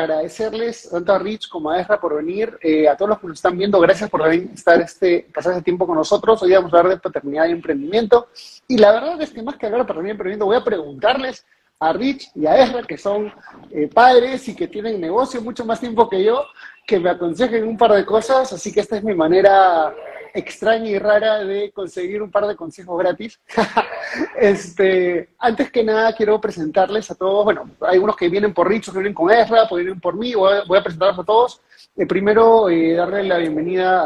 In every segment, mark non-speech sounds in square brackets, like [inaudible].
agradecerles tanto a Rich como a Ezra por venir, eh, a todos los que nos están viendo, gracias por estar este, pasar este tiempo con nosotros. Hoy vamos a hablar de paternidad y emprendimiento. Y la verdad es que más que hablar de paternidad y emprendimiento, voy a preguntarles a Rich y a Ezra, que son eh, padres y que tienen negocio mucho más tiempo que yo, que me aconsejen un par de cosas, así que esta es mi manera extraña y rara de conseguir un par de consejos gratis. [laughs] este, antes que nada, quiero presentarles a todos, bueno, hay unos que vienen por Rich, que vienen con Ezra, que vienen por mí, voy a, voy a presentarlos a todos. Eh, primero, eh, darle la bienvenida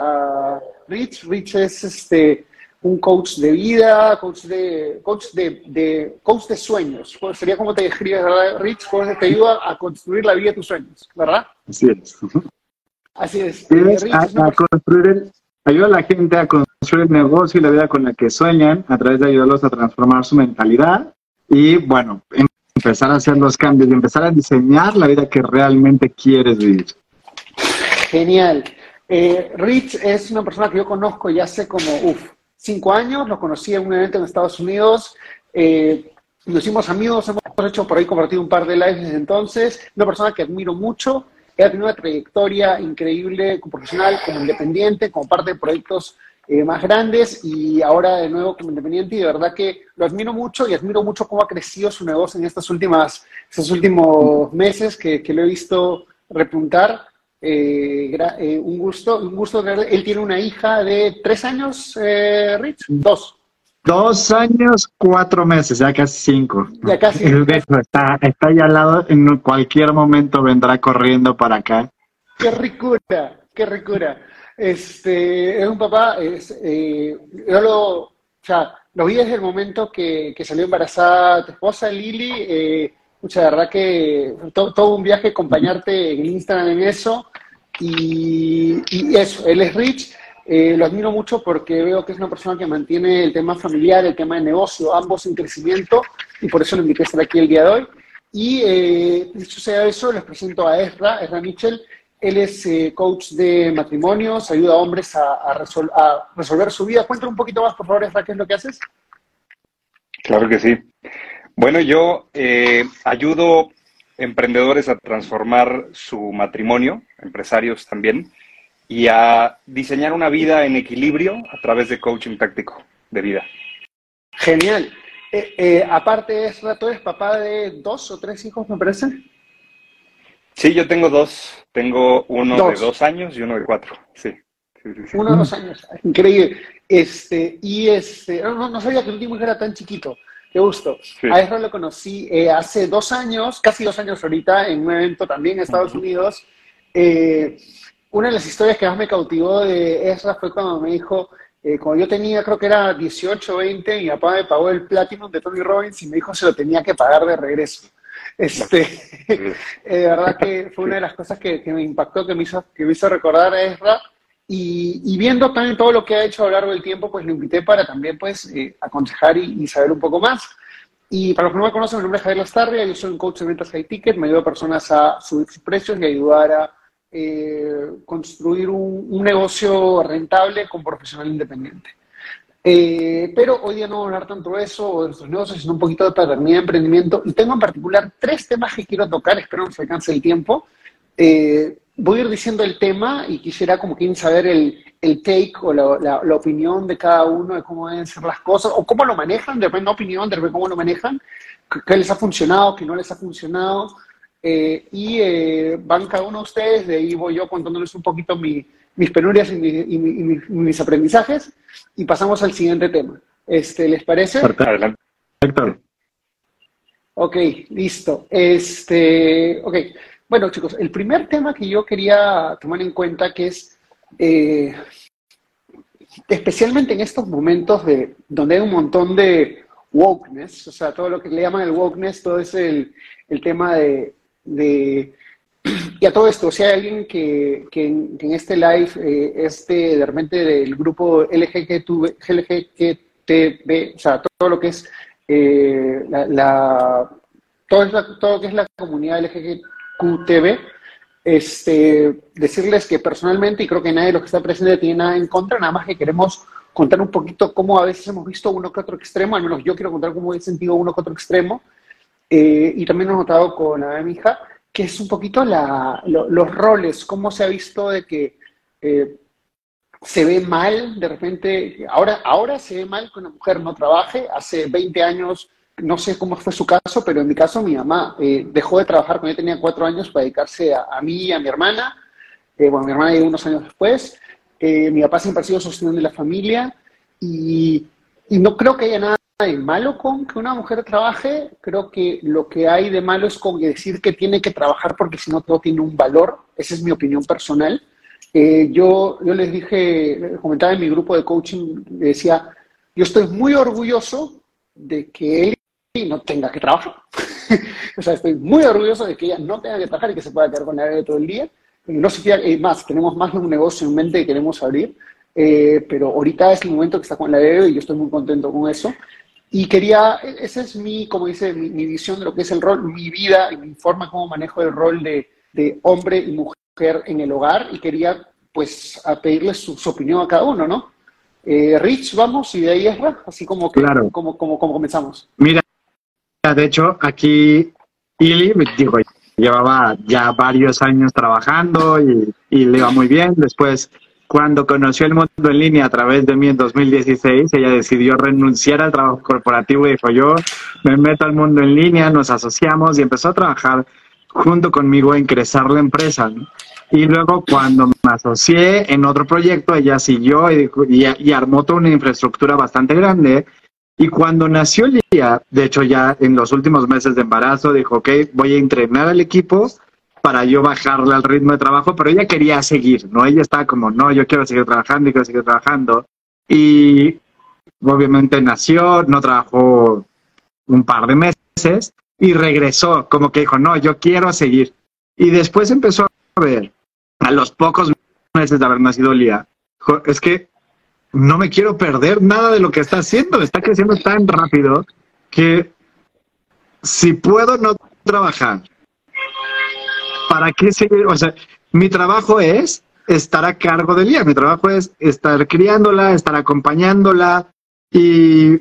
a Rich. Rich es este, un coach de vida, coach de, coach de, de, coach de sueños. Sería como te describes, ¿verdad, Rich? Coach te ayuda a construir la vida de tus sueños, ¿verdad? Así es. Así es. a, construir ayuda a la gente a construir el negocio y la vida con la que sueñan a través de ayudarlos a transformar su mentalidad y, bueno, empezar a hacer los cambios y empezar a diseñar la vida que realmente quieres vivir. Genial. Eh, Rich es una persona que yo conozco ya hace como, uff, cinco años. Lo conocí en un evento en Estados Unidos. Eh, nos hicimos amigos, hemos hecho por ahí compartido un par de lives desde entonces. Una persona que admiro mucho ha tenido una trayectoria increíble como profesional, como independiente, como parte de proyectos eh, más grandes y ahora de nuevo como independiente y de verdad que lo admiro mucho y admiro mucho cómo ha crecido su negocio en estas últimas, estos últimos meses que, lo he visto repuntar. Eh, eh, un gusto, un gusto. Él tiene una hija de tres años, Rich, dos. Dos años, cuatro meses, ya casi cinco. Ya casi. está, está ahí al lado, en cualquier momento vendrá corriendo para acá. Qué ricura, qué ricura. Este, es un papá, es, eh, yo lo, o sea, lo vi desde el momento que, que salió embarazada tu esposa, Lili. Eh, mucha verdad que todo, un viaje acompañarte en Instagram en eso. Y, y eso, él es Rich eh, lo admiro mucho porque veo que es una persona que mantiene el tema familiar, el tema de negocio, ambos en crecimiento, y por eso lo invité a estar aquí el día de hoy. Y eh, dicho sea eso, les presento a Ezra, Ezra Mitchell. Él es eh, coach de matrimonios, ayuda a hombres a, resolver su vida. Cuéntame un poquito más, por favor, Ezra, qué es lo que haces. Claro que sí. Bueno, yo eh, ayudo emprendedores a transformar su matrimonio, empresarios también, y a diseñar una vida en equilibrio a través de coaching práctico de vida. Genial. Eh, eh, aparte, es ¿tú eres papá de dos o tres hijos, me parece? Sí, yo tengo dos. Tengo uno de dos años y uno de cuatro. Sí. Uno de dos años. Increíble. Este, y este, no, sabía que el último era tan chiquito. Qué gusto. A Ezra lo conocí eh, hace dos años, casi dos años ahorita, en un evento también en Estados Unidos. Eh, una de las historias que más me cautivó de Ezra fue cuando me dijo, eh, cuando yo tenía, creo que era 18 o 20, mi papá me pagó el Platinum de Tony Robbins y me dijo se lo tenía que pagar de regreso. Este, [laughs] eh, de verdad que fue una de las cosas que, me impactó, que me, hizo, que me hizo recordar a Ezra. Y, viendo también todo lo que ha hecho a lo largo del tiempo, pues lo invité para también pues eh, aconsejar y, saber un poco más. Y para los que no me conocen, mi nombre es Javier Lastarria, yo soy un coach de ventas high ticket, me ayudo a personas a subir sus precios y ayudar a eh, construir un, negocio rentable con profesional independiente. Eh, pero hoy día no voy a hablar tanto de eso o de nuestros negocios, sino un poquito de paternidad emprendimiento. Y tengo en particular tres temas que quiero tocar, espero no se alcance el tiempo. Eh, voy a ir diciendo el tema y quisiera como quien saber el, el take o la, la, opinión de cada uno de cómo deben ser las cosas o cómo lo manejan, de repente opinión, de repente cómo lo manejan, qué les ha funcionado, qué no les ha funcionado. Eh, y eh, van cada uno de ustedes, de ahí voy yo contándoles un poquito mis penurias y, mis aprendizajes, y pasamos al siguiente tema. Este, ¿Les parece? Adelante. Ok, listo. Este, ok. Bueno, chicos, el primer tema que yo quería tomar en cuenta que es, eh, especialmente en estos momentos de, donde hay un montón de wokeness, o sea, todo lo que le llaman el wokeness, todo es el tema de de... Y a todo esto, si hay alguien que, que, en, este live eh, este de repente del grupo LGTB, o sea, todo lo que es eh, la, todo, todo lo que es la comunidad LGTB, este, decirles que personalmente, y creo que nadie de los que está presente tiene nada en contra, nada más que queremos contar un poquito cómo a veces hemos visto uno que otro extremo, al menos yo quiero contar cómo he sentido uno que otro extremo, eh, y también lo he notado con de mi hija. que es un poquito la, los roles, cómo se ha visto de que eh, se ve mal de repente, ahora, ahora se ve mal que una mujer no trabaje, hace 20 años, no sé cómo fue su caso, pero en mi caso mi mamá eh, dejó de trabajar cuando yo tenía cuatro años para dedicarse a, mí y a mi hermana, eh, bueno, mi hermana llegó unos años después, mi papá siempre ha sido sosteniendo de la familia y no creo que haya nada de malo con que una mujer trabaje, creo que lo que hay de malo es con decir que tiene que trabajar porque si no todo tiene un valor, esa es mi opinión personal. Eh, yo, yo les dije, comentaba en mi grupo de coaching, decía, yo estoy muy orgulloso de que él no tenga que trabajar. [laughs] o sea, estoy muy orgulloso de que ella no tenga que trabajar y que se pueda quedar con la todo el día. No sé si más, tenemos más de un negocio en mente que queremos abrir, eh, pero ahorita es el momento que está con la bebé y yo estoy muy contento con eso. Y quería, esa es mi, como dice, mi, visión de lo que es el rol, mi vida y mi forma como manejo el rol de, de hombre y mujer en el hogar y quería pues a pedirles su, opinión a cada uno, ¿no? Eh, Rich, vamos, y de ahí es así como, que, claro. como, como, como comenzamos. Mira, de hecho, aquí Ili, digo, llevaba ya varios años trabajando y, y le iba muy bien. Después cuando conoció el mundo en línea a través de mí en 2016, ella decidió renunciar al trabajo corporativo y dijo, yo me meto al mundo en línea, nos asociamos y empezó a trabajar junto conmigo en crecer la empresa. Y luego cuando me asocié en otro proyecto, ella siguió y, y, armó toda una infraestructura bastante grande. Y cuando nació Lía, de hecho ya en los últimos meses de embarazo, dijo, ok, voy a entrenar al equipo para yo bajarle al ritmo de trabajo, pero ella quería seguir, ¿no? Ella estaba como, no, yo quiero seguir trabajando y quiero seguir trabajando. Y obviamente nació, no trabajó un par de meses y regresó, como que dijo, no, yo quiero seguir. Y después empezó a ver, a los pocos meses de haber nacido Lía, es que no me quiero perder nada de lo que está haciendo, está creciendo tan rápido que si puedo no trabajar ¿para qué seguir? O sea, mi trabajo es estar a cargo de Lía, mi trabajo es estar criándola, estar acompañándola y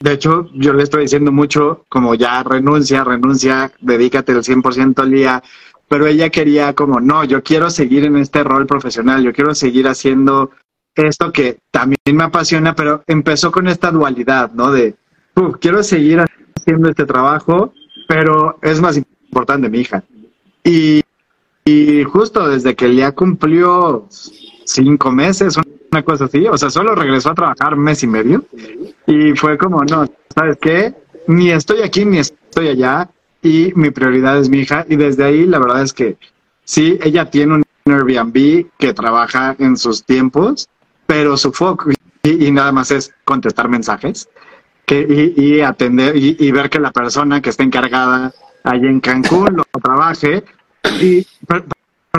de hecho yo le estoy diciendo mucho como ya renuncia, renuncia, dedícate al 100% a Lía, pero ella quería como, no, yo quiero seguir en este rol profesional, yo quiero seguir haciendo esto que también me apasiona, pero empezó con esta dualidad, ¿no? De, quiero seguir haciendo este trabajo, pero es más importante mi hija. Y, y justo desde que ya cumplió cinco meses, una cosa así, o sea, solo regresó a trabajar mes y medio y fue como, no, ¿sabes qué? Ni estoy aquí ni estoy allá y mi prioridad es mi hija y desde ahí la verdad es que sí, ella tiene un Airbnb que trabaja en sus tiempos, pero su foco y, nada más es contestar mensajes que, y, atender y, ver que la persona que está encargada allí en Cancún lo trabaje y, pero,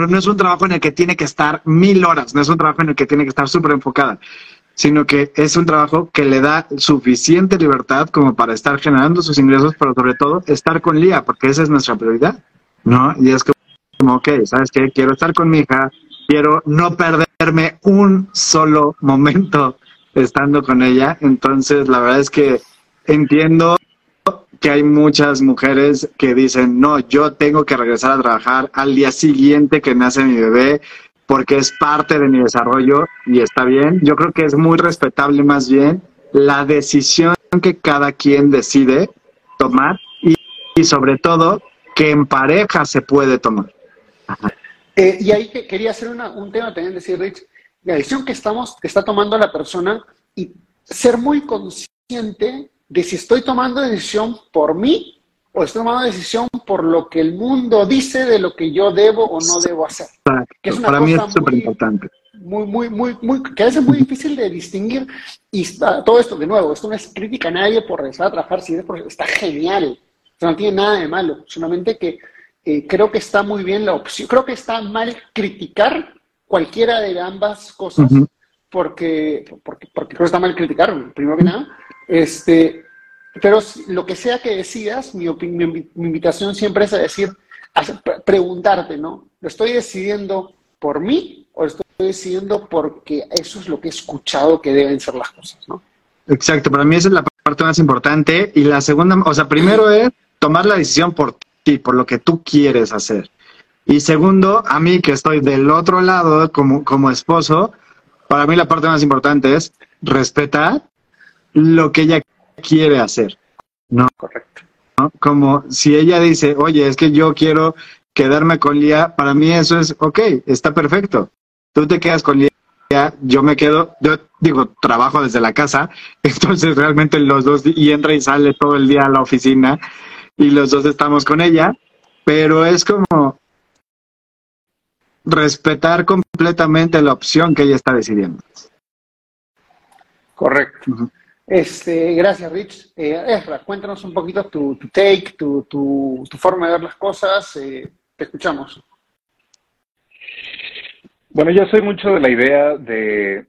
no es un trabajo en el que tiene que estar mil horas, no es un trabajo en el que tiene que estar súper enfocada, sino que es un trabajo que le da suficiente libertad como para estar generando sus ingresos, pero sobre todo estar con Lía, porque esa es nuestra prioridad, ¿no? Y es como, ok, ¿sabes qué? Quiero estar con mi hija, quiero no perderme un solo momento estando con ella, entonces la verdad es que entiendo que hay muchas mujeres que dicen, no, yo tengo que regresar a trabajar al día siguiente que nace mi bebé porque es parte de mi desarrollo y está bien. Yo creo que es muy respetable más bien la decisión que cada quien decide tomar y, sobre todo que en pareja se puede tomar. Eh, y ahí que quería hacer un tema también, decir, Rich, la decisión que, estamos, que está tomando la persona y ser muy consciente de si estoy tomando decisión por mí o estoy tomando decisión por lo que el mundo dice de lo que yo debo o no debo hacer. Que es una Para mí es súper importante. Muy, muy, muy, muy, que a veces es muy difícil de distinguir. Y todo esto, de nuevo, esto no es crítica a nadie por regresar a trabajar, si es porque está genial. no tiene nada de malo. Solamente que eh, creo que está muy bien la opción. Creo que está mal criticar cualquiera de ambas cosas, porque, porque, porque creo que está mal criticar, primero que nada. Este, pero lo que sea que decidas, mi, mi, invitación siempre es a decir, a preguntarte, ¿no? ¿Lo estoy decidiendo por mí o lo estoy decidiendo porque eso es lo que he escuchado que deben ser las cosas, ¿no? Exacto, para mí esa es la parte más importante. Y la segunda, o sea, primero [laughs] es tomar la decisión por ti, por lo que tú quieres hacer. Y segundo, a mí que estoy del otro lado como, como esposo, para mí la parte más importante es respetar lo que ella quiere hacer. ¿no? Correcto. Como si ella dice, oye, es que yo quiero quedarme con Lía, para mí eso es, ok, está perfecto. Tú te quedas con Lía, yo me quedo, yo digo, trabajo desde la casa, [laughs] entonces realmente los dos, y entra y sale todo el día a la oficina, y los dos estamos con ella, pero es como respetar completamente la opción que ella está decidiendo. Correcto. Este, gracias, Rich. Eh, Ezra, cuéntanos un poquito tu, take, tu, tu, forma de ver las cosas. Eh, te escuchamos. Bueno, yo soy mucho de la idea de,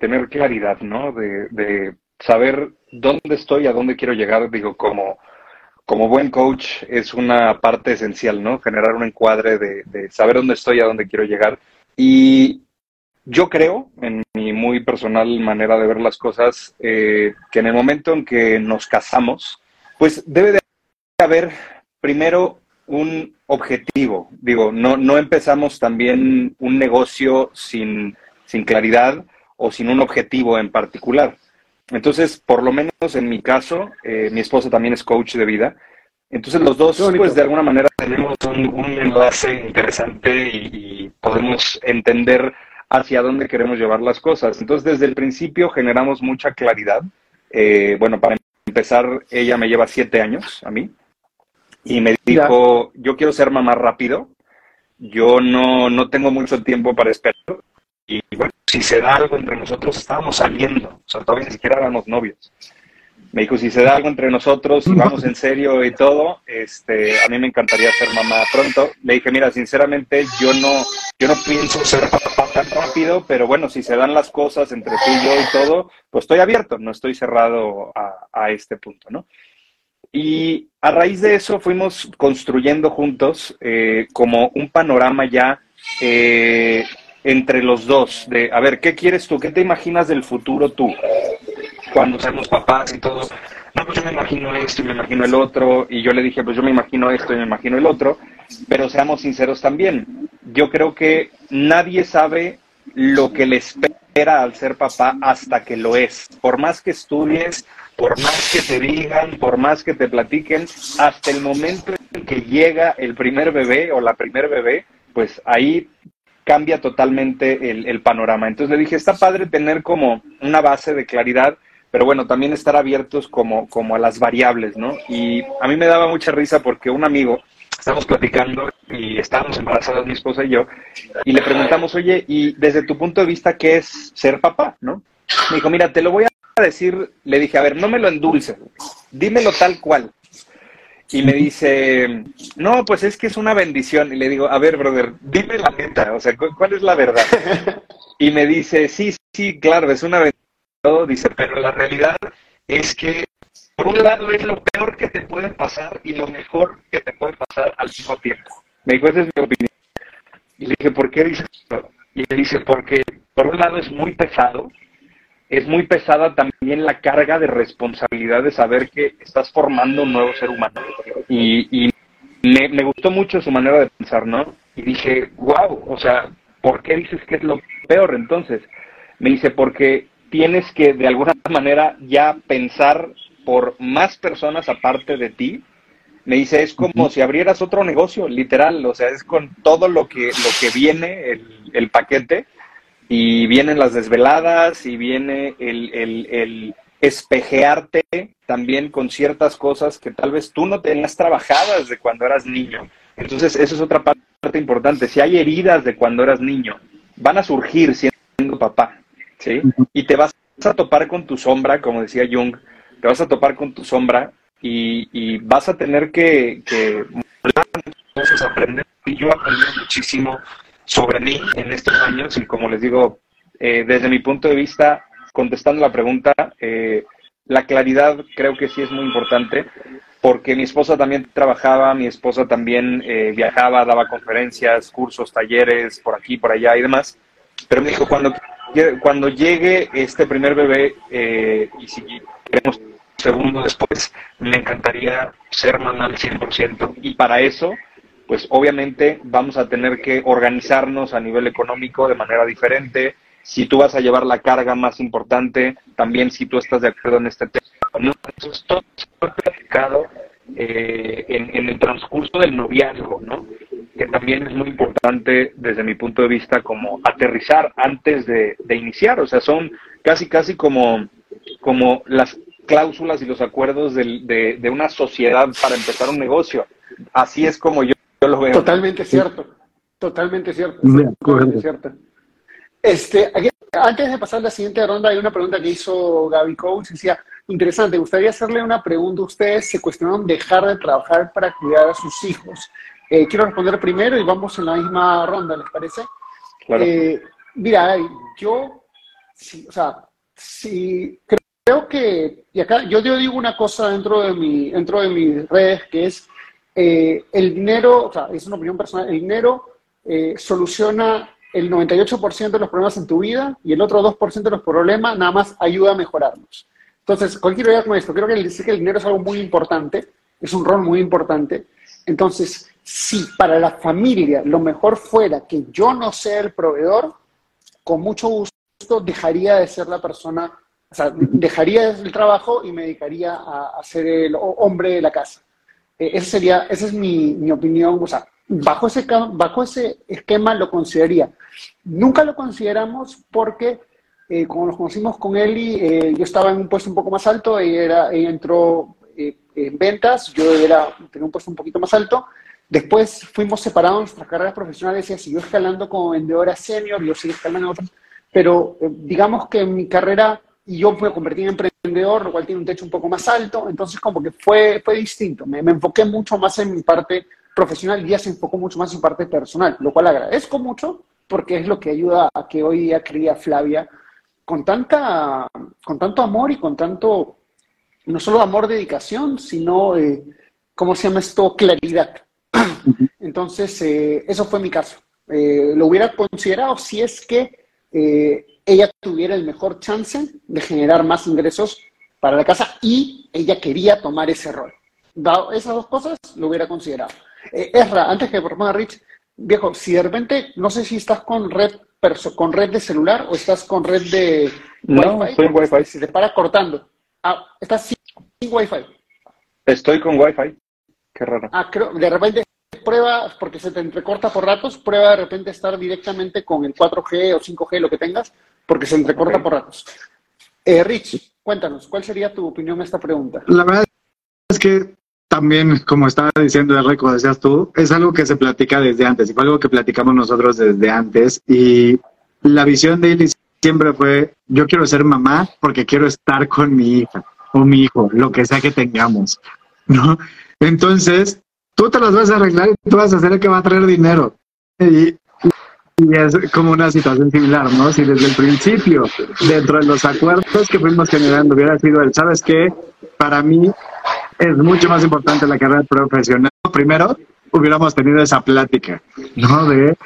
tener claridad, ¿no? De, de, saber dónde estoy, a dónde quiero llegar. Digo, como, como buen coach es una parte esencial, ¿no? Generar un encuadre de, de saber dónde estoy, a dónde quiero llegar. Y yo creo, en mi muy personal manera de ver las cosas, eh, que en el momento en que nos casamos, pues debe de haber primero un objetivo. Digo, no, no empezamos también un negocio sin, sin claridad o sin un objetivo en particular. Entonces, por lo menos en mi caso, eh, mi esposa también es coach de vida. Entonces los dos, pues de alguna manera tenemos un, enlace interesante y podemos entender hacia dónde queremos llevar las cosas. Entonces, desde el principio generamos mucha claridad. Eh, bueno, para empezar, ella me lleva siete años a mí y me dijo, yo quiero ser mamá rápido, yo no, no tengo mucho tiempo para esperar. Y bueno, si se da algo entre nosotros, estábamos saliendo, o sea, todavía ni siquiera éramos novios me dijo, si se da algo entre nosotros, si vamos en serio y todo, este, a mí me encantaría ser mamá pronto. Le dije, mira, sinceramente, yo no, yo no pienso ser [laughs] papá tan rápido, pero bueno, si se dan las cosas entre tú y yo y todo, pues estoy abierto, no estoy cerrado a, este punto, ¿no? Y a raíz de eso fuimos construyendo juntos eh, como un panorama ya eh, entre los dos, de, a ver, ¿qué quieres tú? ¿Qué te imaginas del futuro tú? cuando seamos papás y todo, no, pues yo me imagino esto y me imagino el otro, y yo le dije, pues yo me imagino esto y me imagino el otro, pero seamos sinceros también, yo creo que nadie sabe lo que le espera al ser papá hasta que lo es. Por más que estudies, por más que te digan, por más que te platiquen, hasta el momento en que llega el primer bebé o la primer bebé, pues ahí cambia totalmente el, el panorama. Entonces le dije, está padre tener como una base de claridad pero bueno, también estar abiertos como, como a las variables, ¿no? Y a mí me daba mucha risa porque un amigo, estábamos platicando y estábamos embarazados mi esposa y yo, y le preguntamos, oye, y desde tu punto de vista, ¿qué es ser papá, no? Me dijo, mira, te lo voy a decir, le dije, a ver, no me lo endulce, dímelo tal cual. Y me dice, no, pues es que es una bendición. Y le digo, a ver, brother, dime la neta, o sea, ¿cuál es la verdad? [laughs] Y me dice, sí, sí, claro, es una bendición dice, pero la realidad es que por un lado es lo peor que te puede pasar y lo mejor que te puede pasar al mismo tiempo. Me dijo, esa es mi opinión. Y le dije, ¿por qué dices esto? Y le dice, porque por un lado es muy pesado, es muy pesada también la carga de responsabilidad de saber que estás formando un nuevo ser humano. Y, me, me, gustó mucho su manera de pensar, ¿no? Y dije, wow, o sea, ¿por qué dices que es lo peor entonces? Me dice, porque tienes que de alguna manera ya pensar por más personas aparte de ti. Me dice, es como si abrieras otro negocio, literal, o sea, es con todo lo que, lo que viene, el, el paquete, y vienen las desveladas, y viene el, el, el espejearte también con ciertas cosas que tal vez tú no tenías trabajadas de cuando eras niño. Entonces, eso es otra parte importante. Si hay heridas de cuando eras niño, van a surgir siendo papá. ¿Sí? Y te vas a topar con tu sombra, como decía Jung, te vas a topar con tu sombra y, vas a tener que, que aprender. Y yo aprendí muchísimo sobre mí en estos años y como les digo, eh, desde mi punto de vista, contestando la pregunta, eh, la claridad creo que sí es muy importante porque mi esposa también trabajaba, mi esposa también eh, viajaba, daba conferencias, cursos, talleres, por aquí, por allá y demás. Pero me dijo, cuando cuando llegue este primer bebé, eh, y si queremos segundo después, me encantaría ser mamá al 100%. Y para eso pues obviamente vamos a tener que organizarnos a nivel económico de manera diferente. Si tú vas a llevar la carga más importante, también si tú estás de acuerdo en este tema. ¿no? Entonces, todo platicado eh, en, el transcurso del noviazgo, ¿no? Que también es muy importante desde mi punto de vista como aterrizar antes de, iniciar, o sea, son casi, casi como, como las cláusulas y los acuerdos de, de, una sociedad para empezar un negocio. Así es como yo, lo veo. Totalmente cierto, totalmente cierto. Totalmente cierto. Este, antes de pasar a la siguiente ronda, hay una pregunta que hizo Gaby Coach, decía, interesante, gustaría hacerle una pregunta. Ustedes se cuestionaron dejar de trabajar para cuidar a sus hijos. Eh, quiero responder primero y vamos en la misma ronda, ¿les parece? Eh, mira, yo, sí, o sea, sí, creo que, y acá yo, yo digo una cosa dentro de, mi, dentro de mis redes, que es eh, el dinero, o sea, es una opinión personal, el dinero soluciona el 98% de los problemas en tu vida y el otro 2% de los problemas nada más ayuda a mejorarlos. Entonces, cualquier idea con esto, creo que el, que el dinero es algo muy importante, es un rol muy importante. Entonces, si para la familia lo mejor fuera que yo no sea el proveedor, con mucho gusto dejaría de ser la persona, o sea, dejaría el trabajo y me dedicaría a, ser el hombre de la casa. Eh, ese sería, esa es mi, mi opinión, o sea, bajo ese, bajo ese esquema lo consideraría. Nunca lo consideramos porque eh, como nos conocimos con Eli, eh, yo estaba en un puesto un poco más alto, ella, era, entró eh, en ventas, yo era, tenía un puesto un poquito más alto. Después fuimos separados nuestras carreras profesionales, ella siguió escalando como vendedora senior, yo seguí escalando otras, pero digamos que mi carrera y yo me convertí en emprendedor, lo cual tiene un techo un poco más alto, entonces como que fue, fue distinto, me, me enfoqué mucho más en mi parte profesional y ella se enfocó mucho más en parte personal, lo cual agradezco mucho porque es lo que ayuda a que hoy día cría Flavia con, tanta, con tanto amor y con tanto, no solo amor, dedicación, sino, eh, ¿cómo se llama esto? Claridad. [clears throat] Entonces, eh, eso fue mi caso. Eh, lo hubiera considerado si es que ella tuviera el mejor chance de generar más ingresos para la casa y ella quería tomar ese rol. Dado esas dos cosas, lo hubiera considerado. Esra, antes que proponga Rich, viejo, si de repente, no sé si estás con red con red de celular o estás con red de no, Wi-Fi? estoy en Wi-Fi. Se te para cortando. Ah, estás sin, Wi-Fi. Estoy con Wi-Fi. Qué raro. Ah, creo, de repente prueba, porque se te entrecorta por ratos, prueba de repente estar directamente con el 4G o 5G, lo que tengas, porque se entrecorta por ratos. Eh, Rich, cuéntanos, ¿cuál sería tu opinión a esta pregunta? La verdad es que también, como estaba diciendo el como decías tú, es algo que se platica desde antes, y fue algo que platicamos nosotros desde antes, y la visión de él siempre fue, yo quiero ser mamá porque quiero estar con mi hija o mi hijo, lo que sea que tengamos, ¿no? Entonces, tú te las vas a arreglar y tú vas a ser el que va a traer dinero. Y, y es como una situación similar, ¿no? Si desde el principio, dentro de los acuerdos que fuimos generando, hubiera sido el, ¿sabes qué? Para mí es mucho más importante la carrera profesional. Primero, hubiéramos tenido esa plática, ¿no? De,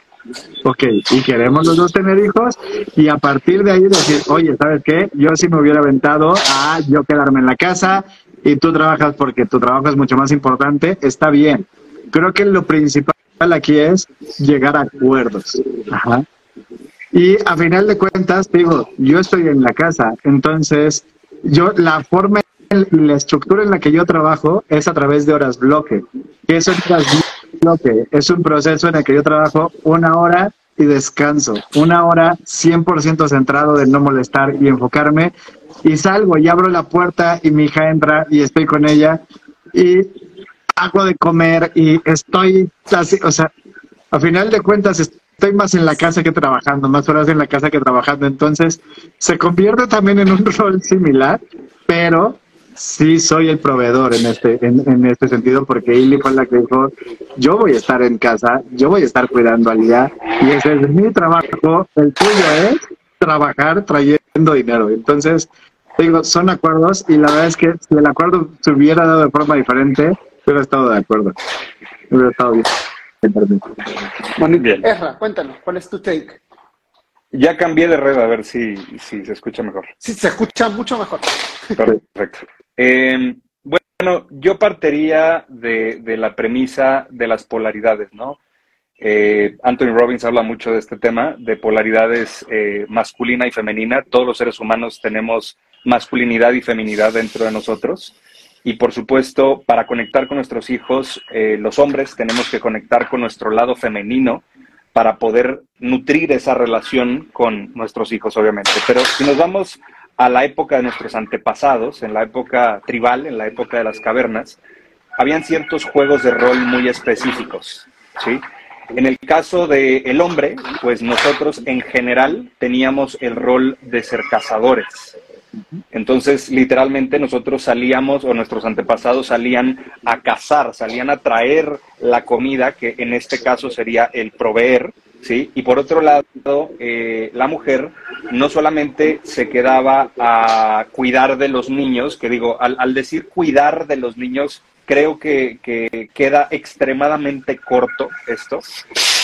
ok, y queremos los dos tener hijos, y a partir de ahí decir, oye, ¿sabes qué? Yo sí me hubiera aventado a yo quedarme en la casa y tú trabajas porque tu trabajo es mucho más importante, está bien. Creo que lo principal aquí es llegar a acuerdos. Y a final de cuentas, digo, yo estoy en la casa, entonces yo la forma la estructura en la que yo trabajo es a través de horas bloque. ¿Qué es horas bloque? Es un proceso en el que yo trabajo una hora y descanso, una hora 100% centrado de no molestar y enfocarme. Y salgo y abro la puerta y mi hija entra y estoy con ella. Y hago de comer y estoy así, o sea, a final de cuentas estoy más en la casa que trabajando, más horas en la casa que trabajando, entonces se convierte también en un [laughs] rol similar, pero sí soy el proveedor en este, en, este sentido, porque Ili fue la que dijo, yo voy a estar en casa, yo voy a estar cuidando al día, y ese es mi trabajo, el tuyo es trabajar trayendo dinero. Entonces, digo, son acuerdos, y la verdad es que si el acuerdo se hubiera dado de forma diferente, hubiera estado de acuerdo. Hubiera estado bien. Bueno, bien. Ezra, cuéntanos, ¿cuál es tu take? Ya cambié de red a ver si, si se escucha mejor. Sí, se escucha mucho mejor. Perfecto. Eh, bueno, yo partiría de, de, la premisa de las polaridades, ¿no? Eh, Anthony Robbins habla mucho de este tema, de polaridades eh, masculina y femenina. Todos los seres humanos tenemos masculinidad y feminidad dentro de nosotros. Y por supuesto, para conectar con nuestros hijos, eh, los hombres tenemos que conectar con nuestro lado femenino para poder nutrir esa relación con nuestros hijos, obviamente. Pero si nos vamos a la época de nuestros antepasados, en la época tribal, en la época de las cavernas, habían ciertos juegos de rol muy específicos, ¿sí? En el caso del el hombre, pues nosotros en general teníamos el rol de ser cazadores. Entonces, literalmente nosotros salíamos, o nuestros antepasados salían a cazar, salían a traer la comida, que en este caso sería el proveer, ¿sí? Y por otro lado, eh, la mujer no solamente se quedaba a cuidar de los niños, que digo, al, al decir cuidar de los niños, creo que, queda extremadamente corto esto,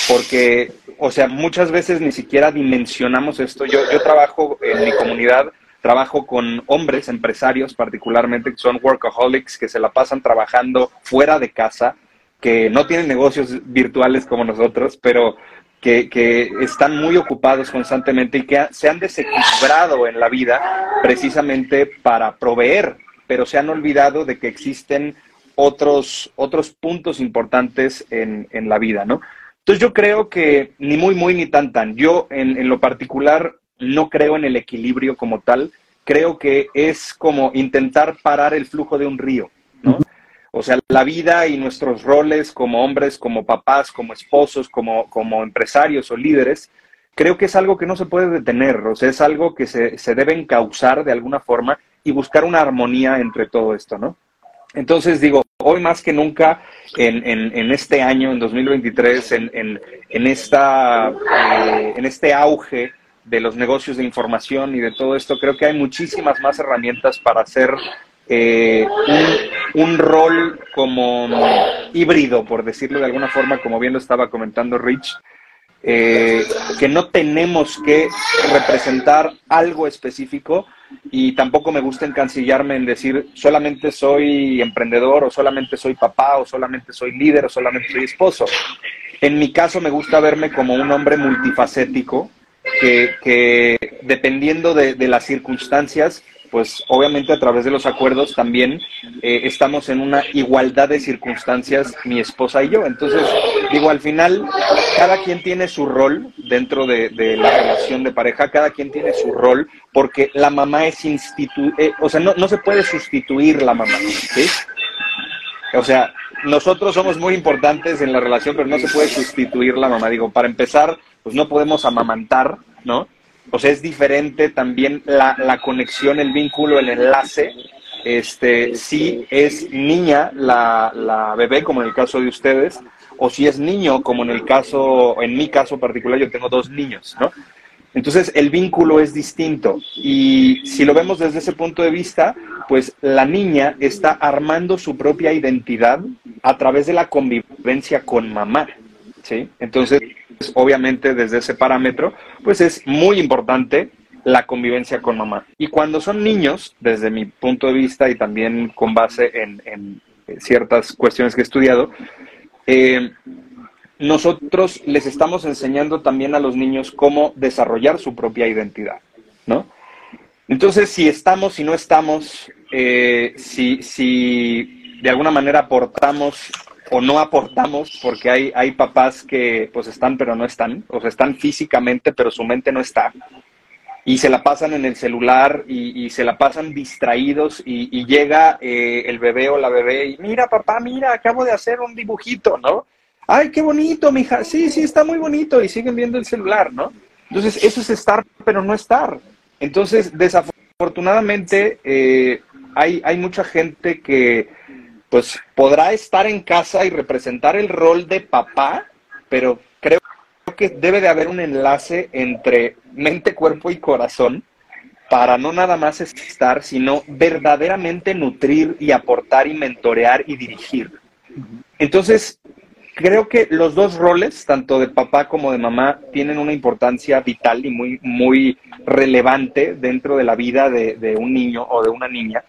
porque, o sea, muchas veces ni siquiera dimensionamos esto. Yo, yo trabajo en mi comunidad, trabajo con hombres, empresarios particularmente, que son workaholics, que se la pasan trabajando fuera de casa, que no tienen negocios virtuales como nosotros, pero que, están muy ocupados constantemente y que se han desequilibrado en la vida precisamente para proveer, pero se han olvidado de que existen otros, otros puntos importantes en, en, la vida, ¿no? Entonces yo creo que ni muy, muy, ni tan, tan. Yo en, en lo particular no creo en el equilibrio como tal, creo que es como intentar parar el flujo de un río, ¿no? O sea, la vida y nuestros roles como hombres, como papás, como esposos, como, como empresarios o líderes, creo que es algo que no se puede detener, o sea, es algo que se, se debe encauzar de alguna forma y buscar una armonía entre todo esto, ¿no? Entonces digo, hoy más que nunca, en, en, este año, en 2023, en, en esta, eh, en este auge de los negocios de información y de todo esto, creo que hay muchísimas más herramientas para hacer eh, un, rol como híbrido, por decirlo de alguna forma, como bien lo estaba comentando Rich, eh, que no tenemos que representar algo específico, y tampoco me gusta encancillarme en decir solamente soy emprendedor o solamente soy papá o solamente soy líder o solamente soy esposo. En mi caso me gusta verme como un hombre multifacético que, dependiendo de, de las circunstancias pues obviamente a través de los acuerdos también eh, estamos en una igualdad de circunstancias mi esposa y yo. Entonces, digo, al final, cada quien tiene su rol dentro de, la relación de pareja, cada quien tiene su rol, porque la mamá es institu eh, o sea, no, no se puede sustituir la mamá, ¿sí? O sea, nosotros somos muy importantes en la relación, pero no se puede sustituir la mamá. Digo, para empezar, pues no podemos amamantar, ¿no? O sea, es diferente también la, la conexión, el vínculo, el enlace. Este, si es niña la, la bebé, como en el caso de ustedes, o si es niño, como en el caso, en mi caso particular, yo tengo dos niños, ¿no? Entonces el vínculo es distinto y si lo vemos desde ese punto de vista, pues la niña está armando su propia identidad a través de la convivencia con mamá, ¿sí? Entonces obviamente desde ese parámetro, pues es muy importante la convivencia con mamá. Y cuando son niños, desde mi punto de vista y también con base en, ciertas cuestiones que he estudiado, eh, nosotros les estamos enseñando también a los niños cómo desarrollar su propia identidad, ¿no? Entonces, si estamos, si no estamos, eh, si, si de alguna manera aportamos o no aportamos, porque hay, hay papás que pues están pero no están, o sea, están físicamente pero su mente no está, y se la pasan en el celular y, se la pasan distraídos y, llega eh, el bebé o la bebé y mira papá, mira, acabo de hacer un dibujito, ¿no? Ay, qué bonito, mija, sí, sí, está muy bonito y siguen viendo el celular, ¿no? Entonces, eso es estar pero no estar. Entonces, desafortunadamente, eh, hay, hay mucha gente que pues podrá estar en casa y representar el rol de papá, pero creo que debe de haber un enlace entre mente, cuerpo y corazón para no nada más estar, sino verdaderamente nutrir y aportar y mentorear y dirigir. Entonces, creo que los dos roles, tanto de papá como de mamá, tienen una importancia vital y muy, muy relevante dentro de la vida de, de un niño o de una niña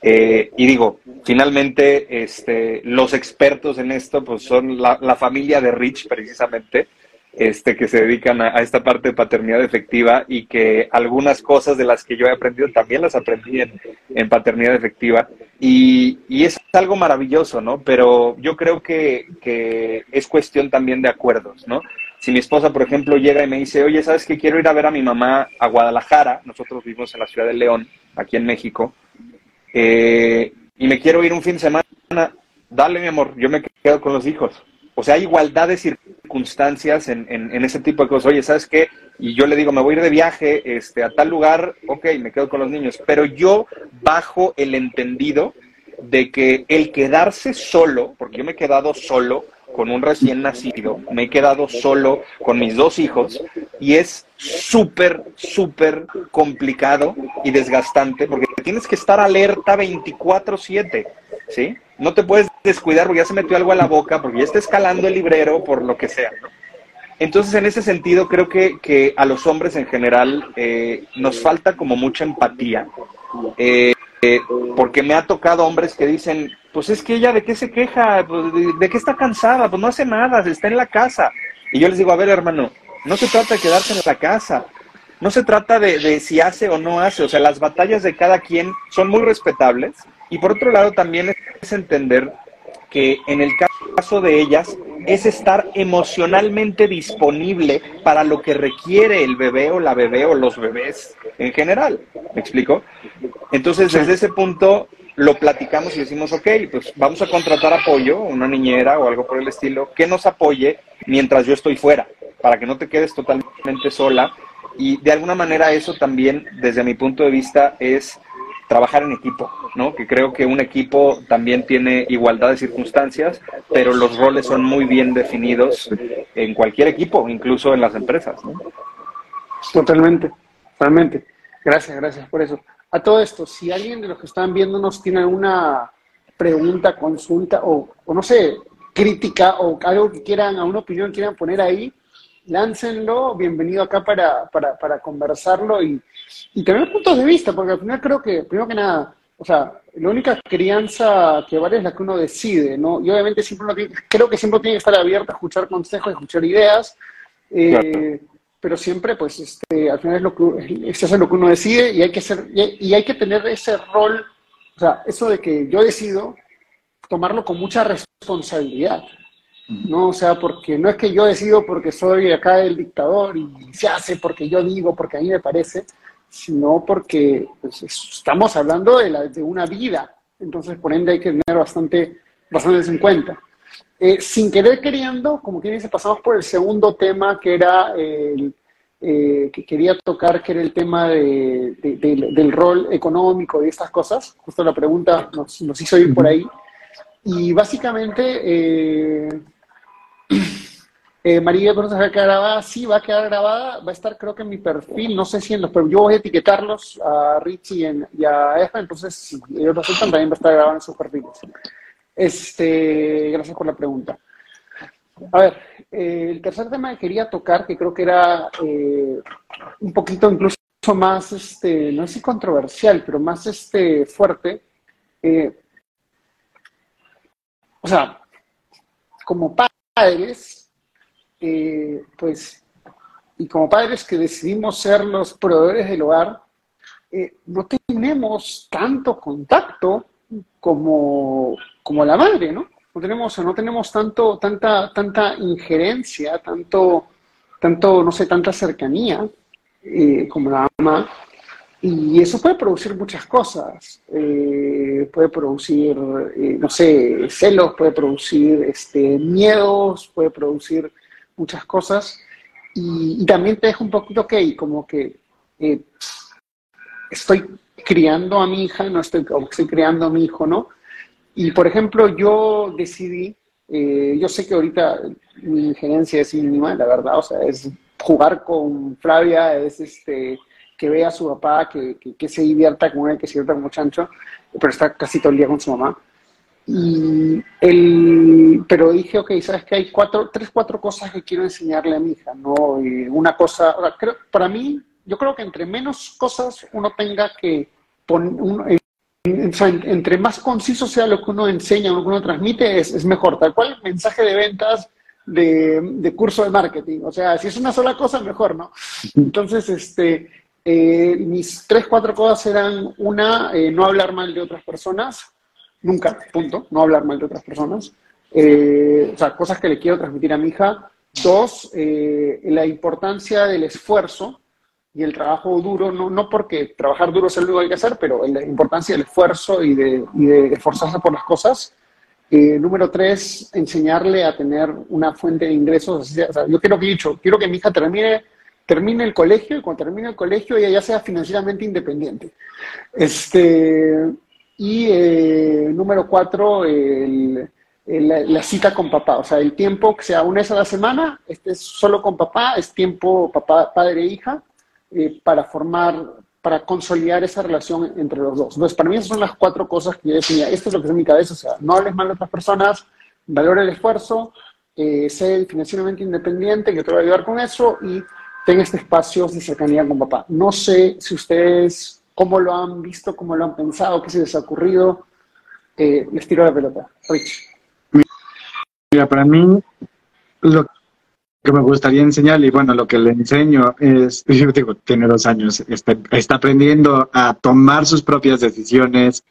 Eh, y digo, finalmente, este, los expertos en esto, pues son la, familia de Rich, precisamente, este, que se dedican a, esta parte de paternidad efectiva y que algunas cosas de las que yo he aprendido también las aprendí en, paternidad efectiva. Y, es algo maravilloso, ¿no? Pero yo creo que, que, es cuestión también de acuerdos, ¿no? Si mi esposa, por ejemplo, llega y me dice, oye, ¿sabes qué? Quiero ir a ver a mi mamá a Guadalajara, nosotros vivimos en la ciudad de León, aquí en México, eh, y me quiero ir un fin de semana, dale, mi amor, yo me quedo con los hijos. O sea, hay igualdad de circunstancias en, en, ese tipo de cosas. Oye, ¿sabes qué? Y yo le digo, me voy a ir de viaje este, a tal lugar, ok, me quedo con los niños. Pero yo bajo el entendido de que el quedarse solo, porque yo me he quedado solo con un recién nacido, me he quedado solo con mis dos hijos y es súper, súper complicado y desgastante porque tienes que estar alerta 24/7, ¿sí? no te puedes descuidar porque ya se metió algo a la boca, porque ya está escalando el librero, por lo que sea. Entonces, en ese sentido, creo que, a los hombres en general eh, nos falta como mucha empatía, eh, eh, porque me ha tocado hombres que dicen, pues es que ella de qué se queja, pues, de, qué está cansada, pues no hace nada, está en la casa. Y yo les digo, a ver, hermano, no se trata de quedarse en la casa, no se trata de, de si hace o no hace, o sea, las batallas de cada quien son muy respetables, y por otro lado, también es entender que en el caso de ellas es estar emocionalmente disponible para lo que requiere el bebé o la bebé o los bebés en general. ¿Me explico? Entonces, desde ese punto lo platicamos y decimos, ok, pues vamos a contratar apoyo, una niñera o algo por el estilo, que nos apoye mientras yo estoy fuera, para que no te quedes totalmente sola. Y de alguna manera eso también, desde mi punto de vista, es trabajar en equipo, ¿no? Que creo que un equipo también tiene igualdad de circunstancias, pero los roles son muy bien definidos en cualquier equipo, incluso en las empresas, ¿no? Totalmente, totalmente. Gracias, gracias por eso. A todo esto, si alguien de los que están viéndonos tiene alguna pregunta, consulta o, o no sé, crítica o algo que quieran, a una opinión quieran poner ahí, láncenlo, bienvenido acá para, para, para conversarlo y, y tener puntos de vista, porque al final creo que, primero que nada, o sea, la única crianza que vale es la que uno decide, ¿no? Y obviamente siempre uno creo que siempre tiene que estar abierto a escuchar consejos, a escuchar ideas, eh, pero siempre, pues, este, al final es lo que, es lo que uno decide y hay que ser, y hay que tener ese rol, o sea, eso de que yo decido tomarlo con mucha responsabilidad. ¿no? O sea, porque no es que yo decido porque soy acá el dictador y se hace porque yo digo, porque a mí me parece, sino porque pues, estamos hablando de, la, de una vida. Entonces, por ende, hay que tener bastante, bastante en cuenta. Eh, sin querer queriendo, como quien dice, pasamos por el segundo tema que era el, eh, que quería tocar, que era el tema de, del rol económico y estas cosas. Justo la pregunta nos, nos hizo ir por ahí. Y básicamente, eh, [clears throat] eh, María ¿cuándo se va a quedar grabada? Sí, va a quedar grabada, va a estar creo que en mi perfil, no sé si en los, pero yo voy a etiquetarlos a Richie y, a Efa, entonces si ellos lo aceptan también va a estar grabada en sus perfiles. Este, gracias por la pregunta. A ver, eh, el tercer tema que quería tocar, que creo que era eh, un poquito incluso más, este, no sé si controversial, pero más este, fuerte. Eh, o sea, como padre, padres, eh, pues, y como padres que decidimos ser los proveedores del hogar, eh, no tenemos tanto contacto como, como la madre, ¿no? No tenemos, no tenemos tanto, tanta, tanta injerencia, tanto, tanto, no sé, tanta cercanía eh, como la mamá. Y eso puede producir muchas cosas. Eh, puede producir, no sé, celos, puede producir este, miedos, puede producir muchas cosas. Y, también te deja un poquito, ok, como que eh, estoy criando a mi hija, no estoy, estoy criando a mi hijo, ¿no? Y por ejemplo, yo decidí, yo sé que ahorita mi injerencia es mínima, la verdad, o sea, es jugar con Flavia, es este que vea a su papá, que, que, se divierta con él, que se divierta con chancho, pero está casi todo el día con su mamá. Y el, pero dije, ok, sabes que hay cuatro, tres, cuatro cosas que quiero enseñarle a mi hija, ¿no? Y una cosa, creo, para mí, yo creo que entre menos cosas uno tenga que poner, entre más conciso sea lo que uno enseña, lo que uno transmite, es, mejor. Tal cual mensaje de ventas de, curso de marketing. O sea, si es una sola cosa, mejor, ¿no? Entonces, este, eh, mis tres, cuatro cosas eran, una, eh, no hablar mal de otras personas. Nunca, punto. No hablar mal de otras personas. Eh, o sea, cosas que le quiero transmitir a mi hija. Dos, la importancia del esfuerzo y el trabajo duro, no, no porque trabajar duro es lo único que hay que hacer, pero la importancia del esfuerzo y de, y esforzarse por las cosas. Eh, número tres, enseñarle a tener una fuente de ingresos. Yo quiero que dicho, quiero que mi hija termine, termine el colegio y cuando termine el colegio ella ya sea financieramente independiente. Este, y eh, número cuatro, la, cita con papá. O sea, el tiempo que sea una vez a la semana, este es solo con papá, es tiempo papá, padre e hija eh, para formar, para consolidar esa relación entre los dos. Entonces, para mí esas son las cuatro cosas que yo decía, esto es lo que es en mi cabeza, o sea, no hables mal de otras personas, valora el esfuerzo, eh, sé financieramente independiente, que te voy a ayudar con eso, y ten este espacio de cercanía con papá. No sé si ustedes, cómo lo han visto, cómo lo han pensado, qué se les ha ocurrido. Eh, les tiro la pelota. Rich. Mira, para mí, lo que me gustaría enseñarle, y bueno, lo que le enseño es, [laughs] yo digo, tiene dos años, está, está aprendiendo a tomar sus propias decisiones,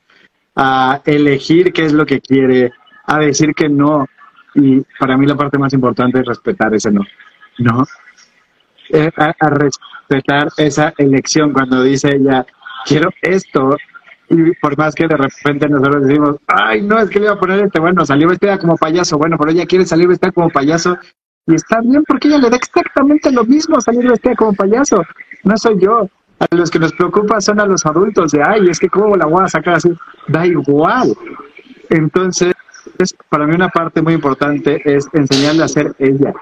a elegir qué es lo que quiere, a decir que no. Y para mí la parte más importante es respetar ese no. ¿No? Eh, a, respetar esa elección cuando dice ella, quiero esto. Y por más que de repente nosotros decimos, ay, no, es que le iba a poner este, bueno, salió vestida como payaso, bueno, pero ella quiere salir vestida como payaso y está bien porque ella le da exactamente lo mismo salir vestida como payaso. No soy yo. A los que nos preocupa son a los adultos de, ay, es que cómo la voy a sacar así. Da igual. Entonces, para mí una parte muy importante es enseñarle a ser ella.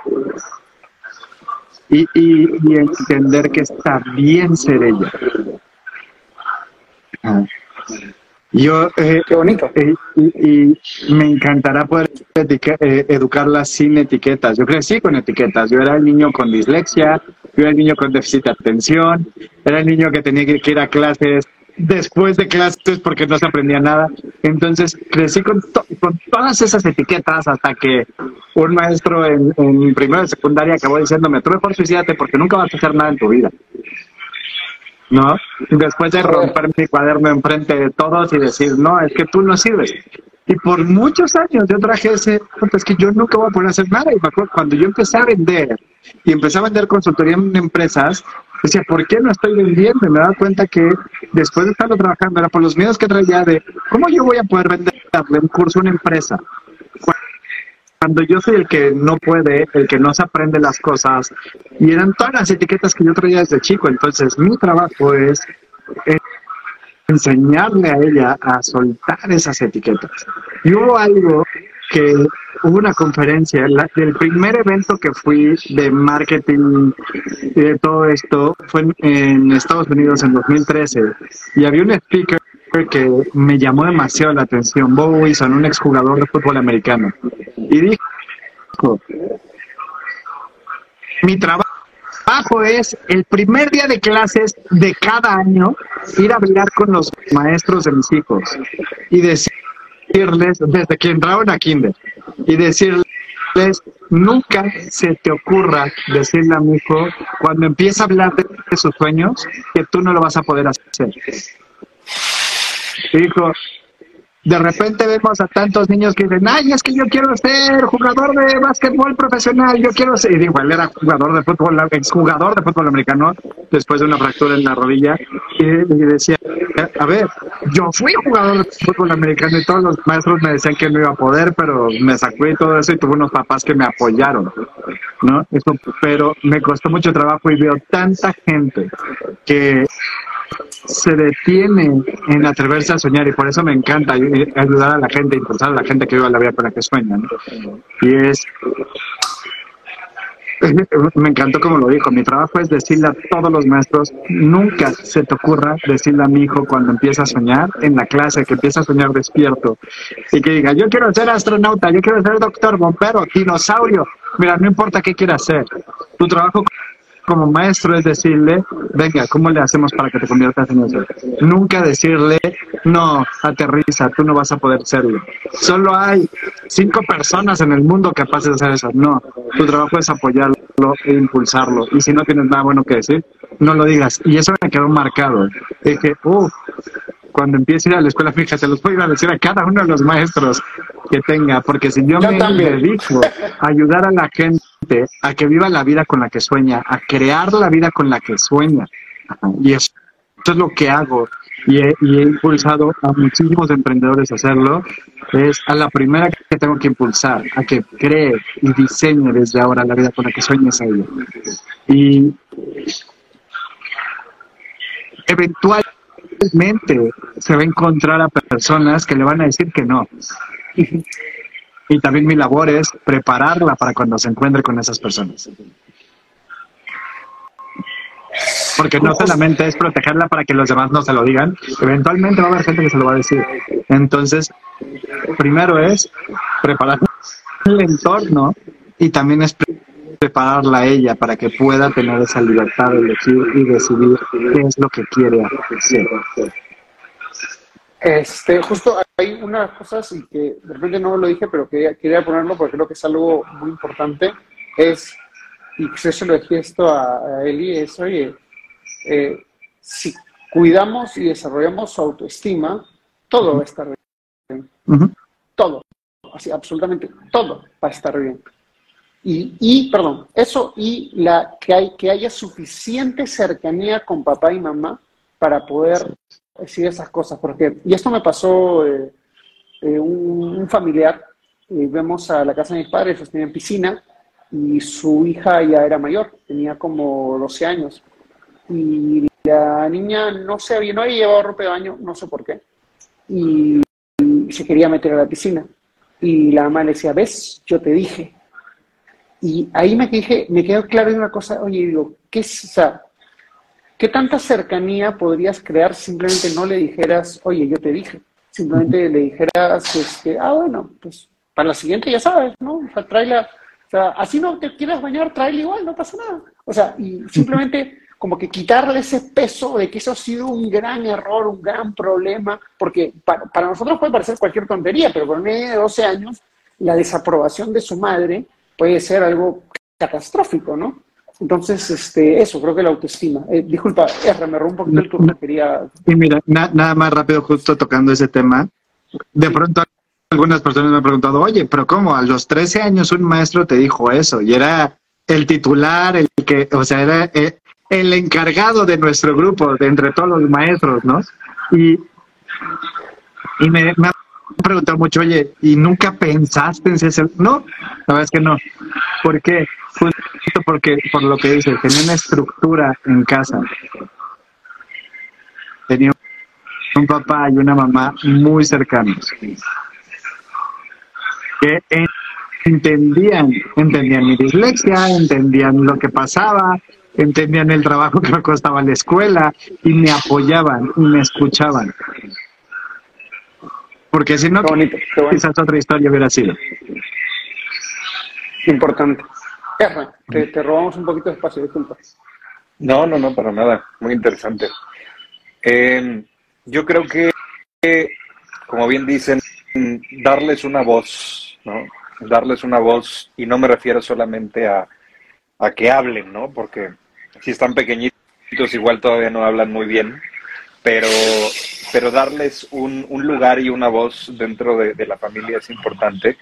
Y, y, entender que está bien ser ella. Ah. Yo, eh, Qué bonito. Eh, y, me encantará poder eh, educarla sin etiquetas. Yo crecí con etiquetas. Yo era el niño con dislexia, yo era el niño con déficit de atención, era el niño que tenía que ir a clases después de clases porque no se aprendía nada. Entonces crecí con, todas esas etiquetas hasta que un maestro en, en primero de secundaria acabó diciéndome, tú mejor suicídate porque nunca vas a hacer nada en tu vida. ¿No? Después de romper mi cuaderno enfrente de todos y decir, no, es que tú no sirves. Y por muchos años yo traje ese, es que yo nunca voy a poder hacer nada. Y cuando yo empecé a vender y empecé a vender consultoría en empresas, decía, ¿por qué no estoy vendiendo? Y me daba cuenta que después de estarlo trabajando, era por los miedos que traía de, ¿cómo yo voy a poder vender un curso una empresa? Cuando yo soy el que no puede, el que no se aprende las cosas, y eran todas las etiquetas que yo traía desde chico, entonces mi trabajo es enseñarle a ella a soltar esas etiquetas. Y hubo algo que hubo una conferencia, la, el primer evento que fui de marketing y de todo esto fue en, en Estados Unidos en 2013 y había un speaker que me llamó demasiado la atención, Bob Wilson, un exjugador de fútbol americano. Y dijo, mi trabajo es el primer día de clases de cada año ir a hablar con los maestros de mis hijos y decirles, desde que entraron a kinder, y decirles, nunca se te ocurra decirle a mi hijo, cuando empieza a hablar de sus sueños, que tú no lo vas a poder hacer. Dijo, de repente vemos a tantos niños que dicen, ay, es que yo quiero ser jugador de básquetbol profesional, yo quiero ser, y digo, él era jugador de fútbol, exjugador de fútbol americano, después de una fractura en la rodilla, y, decía, a ver, yo fui jugador de fútbol americano y todos los maestros me decían que no iba a poder, pero me sacó y todo eso y tuve unos papás que me apoyaron, ¿no? Eso, pero me costó mucho trabajo y veo tanta gente que se detiene en atreverse a soñar y por eso me encanta ayudar a la gente, impulsar a la gente que viva la vida la que sueña. Y es, me encantó como lo dijo, mi trabajo es decirle a todos los maestros, nunca se te ocurra decirle a mi hijo cuando empieza a soñar en la clase, que empieza a soñar despierto y que diga, yo quiero ser astronauta, yo quiero ser doctor, bombero, dinosaurio, mira, no importa qué quiera hacer, tu trabajo como maestro es decirle, venga, ¿cómo le hacemos para que te conviertas en eso? Nunca decirle, no, aterriza, tú no vas a poder serlo. Solo hay cinco personas en el mundo capaces de hacer eso. No, tu trabajo es apoyarlo e impulsarlo. Y si no tienes nada bueno que decir, no lo digas. Y eso me quedó marcado. Dije, uh, cuando empiece a ir a la escuela fija, se los voy a decir a cada uno de los maestros que tenga, porque si yo, me dedico a ayudar a la gente a que viva la vida con la que sueña, a crear la vida con la que sueña, y eso, es lo que hago, y he, impulsado a muchísimos emprendedores a hacerlo, es a la primera que tengo que impulsar, a que cree y diseñe desde ahora la vida con la que sueña esa vida. Y eventualmente se va a encontrar a personas que le van a decir que no. [laughs] Y también mi labor es prepararla para cuando se encuentre con esas personas. Porque no solamente es protegerla para que los demás no se lo digan, eventualmente va a haber gente que se lo va a decir. Entonces, primero es preparar el entorno y también es prepararla a ella para que pueda tener esa libertad de elegir y decidir qué es lo que quiere hacer. Este, justo hay unas cosas y que de repente no lo dije, pero quería, quería ponerlo porque creo que es algo muy importante. Es, y que se lo dije esto a, Eli, es, oye, eh, si cuidamos y desarrollamos su autoestima, todo va a estar bien. Todo. Así, absolutamente todo va a estar bien. Y, y, perdón, eso y la que, hay, que haya suficiente cercanía con papá y mamá para poder decir esas cosas. Porque, y esto me pasó eh, eh, un, familiar, eh, vemos a la casa de mis padres, ellos tenían piscina y su hija ya era mayor, tenía como 12 años. Y la niña no se había, no había llevado ropa de baño, no sé por qué. Y, y se quería meter a la piscina. Y la mamá le decía, ves, yo te dije, y ahí me dije, me quedó claro una cosa, oye, digo, ¿qué, es, ¿qué tanta cercanía podrías crear simplemente no le dijeras, oye, yo te dije? Simplemente le dijeras, este, ah, bueno, pues para la siguiente ya sabes, ¿no? O sea, tráela, o sea, así no te quieres bañar, tráela igual, no pasa nada. O sea, y simplemente como que quitarle ese peso de que eso ha sido un gran error, un gran problema, porque para, para nosotros puede parecer cualquier tontería, pero por un de 12 años, la desaprobación de su madre puede ser algo catastrófico, ¿no? Entonces, este, eso, creo que la autoestima. Eh, disculpa, R, me rompo un poquito el turno, quería... Y mira, nada más rápido, justo tocando ese tema, de pronto algunas personas me han preguntado, oye, pero ¿cómo? A los 13 años un maestro te dijo eso, y era el titular, el que, o sea, era eh, el, encargado de nuestro grupo, de entre todos los maestros, ¿no? Y, y me, me preguntado mucho, oye, ¿y nunca pensaste en ser? No, la verdad es que no. ¿Por qué? Justo porque, por lo que dice, tenía una estructura en casa. Tenía un papá y una mamá muy cercanos. Que entendían, entendían mi dislexia, entendían lo que pasaba, entendían el trabajo que me costaba la escuela y me apoyaban y me escuchaban. Porque si no, quizás otra historia hubiera sido. Importante. te, te, robamos un poquito de espacio, disculpa. No, no, no, para nada. Muy interesante. Eh, yo creo que, como bien dicen, darles una voz, ¿no? Darles una voz, y no me refiero solamente a, a que hablen, ¿no? Porque si están pequeñitos, igual todavía no hablan muy bien, pero pero darles un, lugar y una voz dentro de, la familia es importante.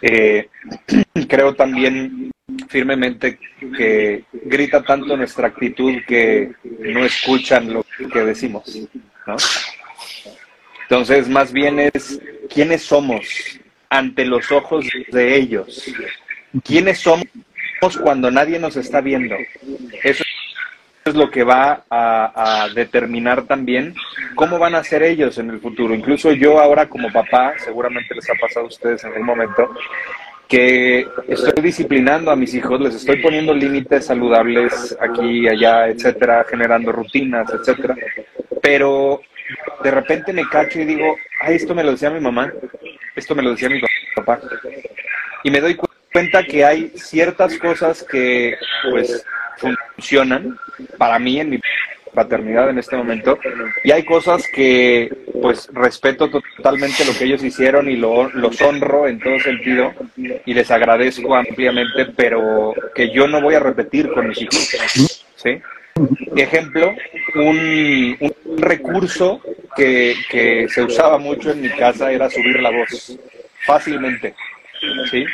Eh, [clears throat] creo también firmemente que grita tanto nuestra actitud que no escuchan lo que decimos. Entonces, más bien es quiénes somos ante los ojos de ellos. ¿Quiénes somos cuando nadie nos está viendo? Eso es lo que va a, determinar también cómo van a ser ellos en el futuro. Incluso yo ahora como papá, seguramente les ha pasado a ustedes en algún momento, que estoy disciplinando a mis hijos, les estoy poniendo límites saludables aquí allá, etcétera, generando rutinas, etcétera. Pero de repente me cacho y digo, ay, esto me lo decía mi mamá, esto me lo decía mi papá. Y me doy cuenta que hay ciertas cosas que, pues, funcionan para mí en mi paternidad en este momento y hay cosas que pues respeto totalmente lo que ellos hicieron y lo, los honro en todo sentido y les agradezco ampliamente, pero que yo no voy a repetir con mis hijos. ¿sí? Ejemplo, un, un recurso que, que se usaba mucho en mi casa era subir la voz fácilmente. ¿sí?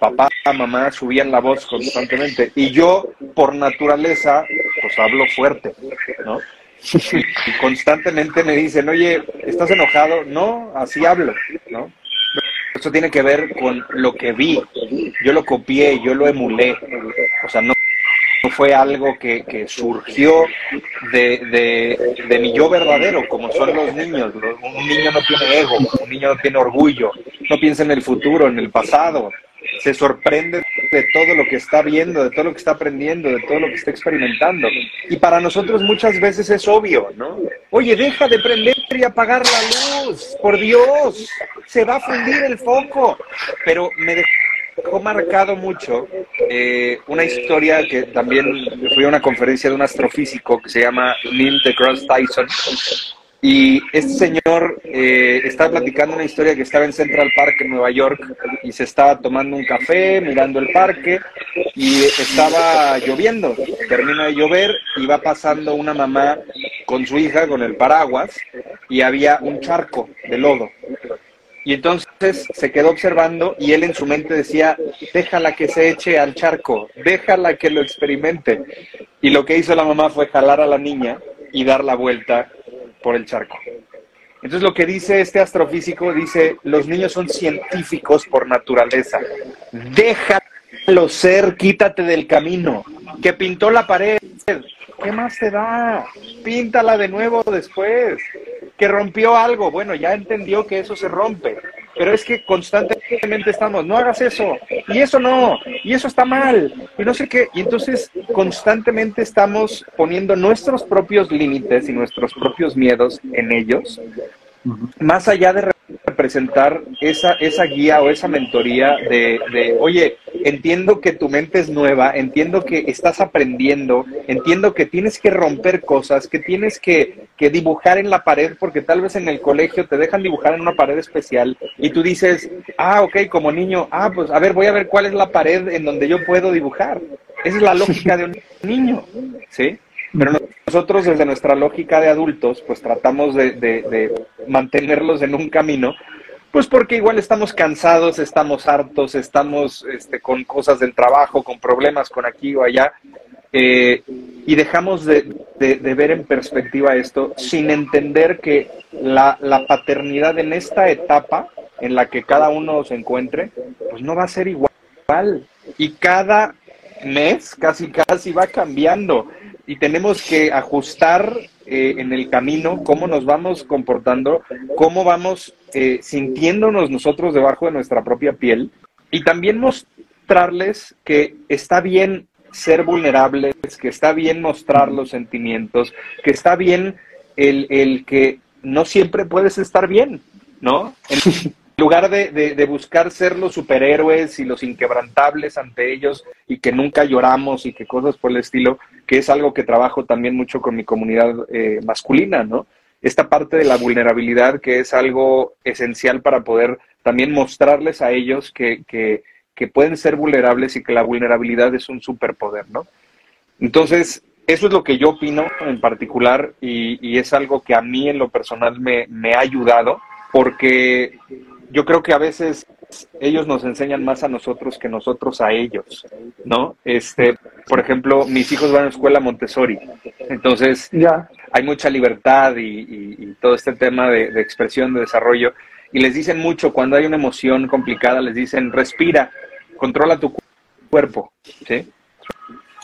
Papá, mamá subían la voz constantemente. Y yo, por naturaleza, pues hablo fuerte, ¿no? Y constantemente me dicen, oye, ¿estás enojado? No, así hablo, ¿no? Eso tiene que ver con lo que vi. Yo lo copié, yo lo emulé. O sea, no, fue algo que, que surgió de, de, mi yo verdadero, como son los niños. Un niño no tiene ego, un niño no tiene orgullo, no piensa en el futuro, en el pasado se sorprende de todo lo que está viendo, de todo lo que está aprendiendo, de todo lo que está experimentando. Y para nosotros muchas veces es obvio, ¿no? Oye, deja de prender y apagar la luz, por Dios, se va a fundir el foco. Pero me dejó marcado mucho eh, una historia que también fui a una conferencia de un astrofísico que se llama Neil deGrasse Tyson y este señor eh, estaba platicando una historia que estaba en Central Park en Nueva York y se estaba tomando un café, mirando el parque y estaba lloviendo. Termina de llover y va pasando una mamá con su hija con el paraguas y había un charco de lodo. Y entonces se quedó observando y él en su mente decía, déjala que se eche al charco, déjala que lo experimente. Y lo que hizo la mamá fue jalar a la niña y dar la vuelta por el charco. Entonces lo que dice este astrofísico dice, los niños son científicos por naturaleza. Déjalo ser, quítate del camino. Que pintó la pared. ¿Qué más te da? Píntala de nuevo después. Que rompió algo. Bueno, ya entendió que eso se rompe pero es que constantemente estamos, no hagas eso, y eso no, y eso está mal, y no sé qué, y entonces constantemente estamos poniendo nuestros propios límites y nuestros propios miedos en ellos, más allá de representar esa, esa guía o esa mentoría de, de, oye, entiendo que tu mente es nueva, entiendo que estás aprendiendo, entiendo que tienes que romper cosas, que tienes que, que dibujar en la pared, porque tal vez en el colegio te dejan dibujar en una pared especial y tú dices, ah, ok, como niño, ah, pues a ver, voy a ver cuál es la pared en donde yo puedo dibujar. Esa es la lógica de un niño, ¿sí? Pero nosotros desde nuestra lógica de adultos, pues tratamos de, mantenerlos en un camino, pues porque igual estamos cansados, estamos hartos, estamos este, con cosas del trabajo, con problemas con aquí o allá, eh, y dejamos de, ver en perspectiva esto sin entender que la, paternidad en esta etapa en la que cada uno se encuentre, pues no va a ser igual. Y cada mes casi casi va cambiando y tenemos que ajustar eh, en el camino cómo nos vamos comportando, cómo vamos eh, sintiéndonos nosotros debajo de nuestra propia piel y también mostrarles que está bien ser vulnerables, que está bien mostrar los sentimientos, que está bien el, el que no siempre puedes estar bien, ¿no? lugar de, buscar ser los superhéroes y los inquebrantables ante ellos y que nunca lloramos y que cosas por el estilo, que es algo que trabajo también mucho con mi comunidad eh, masculina, ¿no? Esta parte de la vulnerabilidad que es algo esencial para poder también mostrarles a ellos que, que, pueden ser vulnerables y que la vulnerabilidad es un superpoder, ¿no? Entonces, eso es lo que yo opino en particular y, es algo que a mí en lo personal me, me ha ayudado porque yo creo que a veces ellos nos enseñan más a nosotros que nosotros a ellos, ¿no? Este, por ejemplo, mis hijos van a la escuela Montessori, entonces ya. Hay mucha libertad y, todo este tema de, expresión, de desarrollo, y les dicen mucho cuando hay una emoción complicada, les dicen respira, controla tu cuerpo, ¿sí?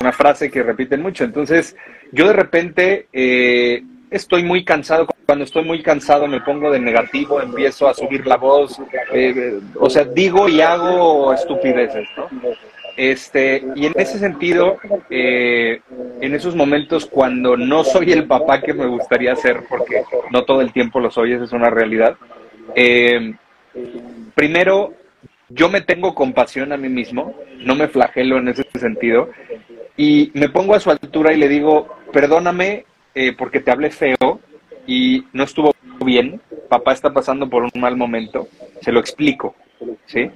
Una frase que repiten mucho. Entonces, yo de repente eh, estoy muy cansado. Cuando estoy muy cansado me pongo de negativo, empiezo a subir la voz, eh, o sea, digo y hago estupideces, ¿no? Este, y en ese sentido, eh, en esos momentos cuando no soy el papá que me gustaría ser, porque no todo el tiempo lo soy, es una realidad, eh, primero, yo me tengo compasión a mí mismo, no me flagelo en ese sentido, Y me pongo a su altura y le digo, perdóname eh, porque te hablé feo y no estuvo bien, papá está pasando por un mal momento, se lo explico, ¿sí?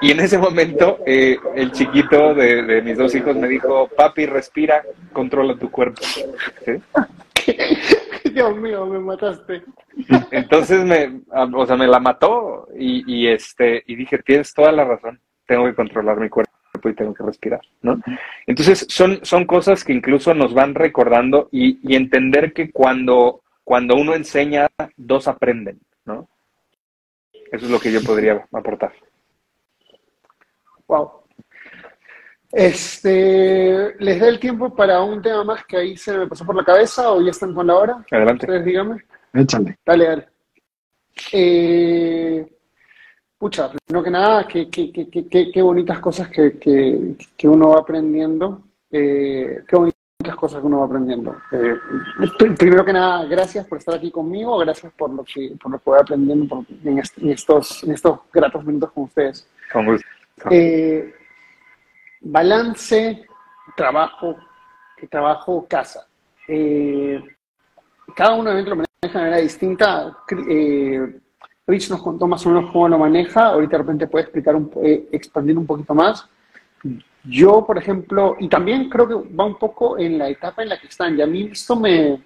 Y en ese momento eh, el chiquito de, mis dos hijos me dijo, papi, respira, controla tu cuerpo. [laughs] Dios mío, me mataste. Entonces me, o sea, me la mató y, y, este, y dije, tienes toda la razón, tengo que controlar mi cuerpo y tengo que respirar, ¿no? Entonces son, son cosas que incluso nos van recordando y, y entender que cuando, cuando uno enseña, dos aprenden, ¿no? Eso es lo que yo podría aportar. Wow. Este, ¿Les da el tiempo para un tema más que ahí se me pasó por la cabeza o ya están con la hora? Adelante. Ustedes díganme. Échale. Dale, dale. Eh, pucha, primero que nada, qué, qué, qué, qué bonitas cosas que, uno va aprendiendo. Eh, qué bonitas cosas que uno va aprendiendo. Eh, primero que nada, gracias por estar aquí conmigo, gracias por lo que, por lo que voy aprendiendo en, estos, en estos gratos minutos con ustedes. Con gusto. Eh, balance, trabajo, trabajo, casa. Eh, cada uno de lo maneja de manera distinta. Eh, Rich nos contó más o menos cómo lo maneja. Ahorita de repente puede explicar, un, expandir un poquito más. Yo, por ejemplo, y también creo que va un poco en la etapa en la que están. Y a mí esto me,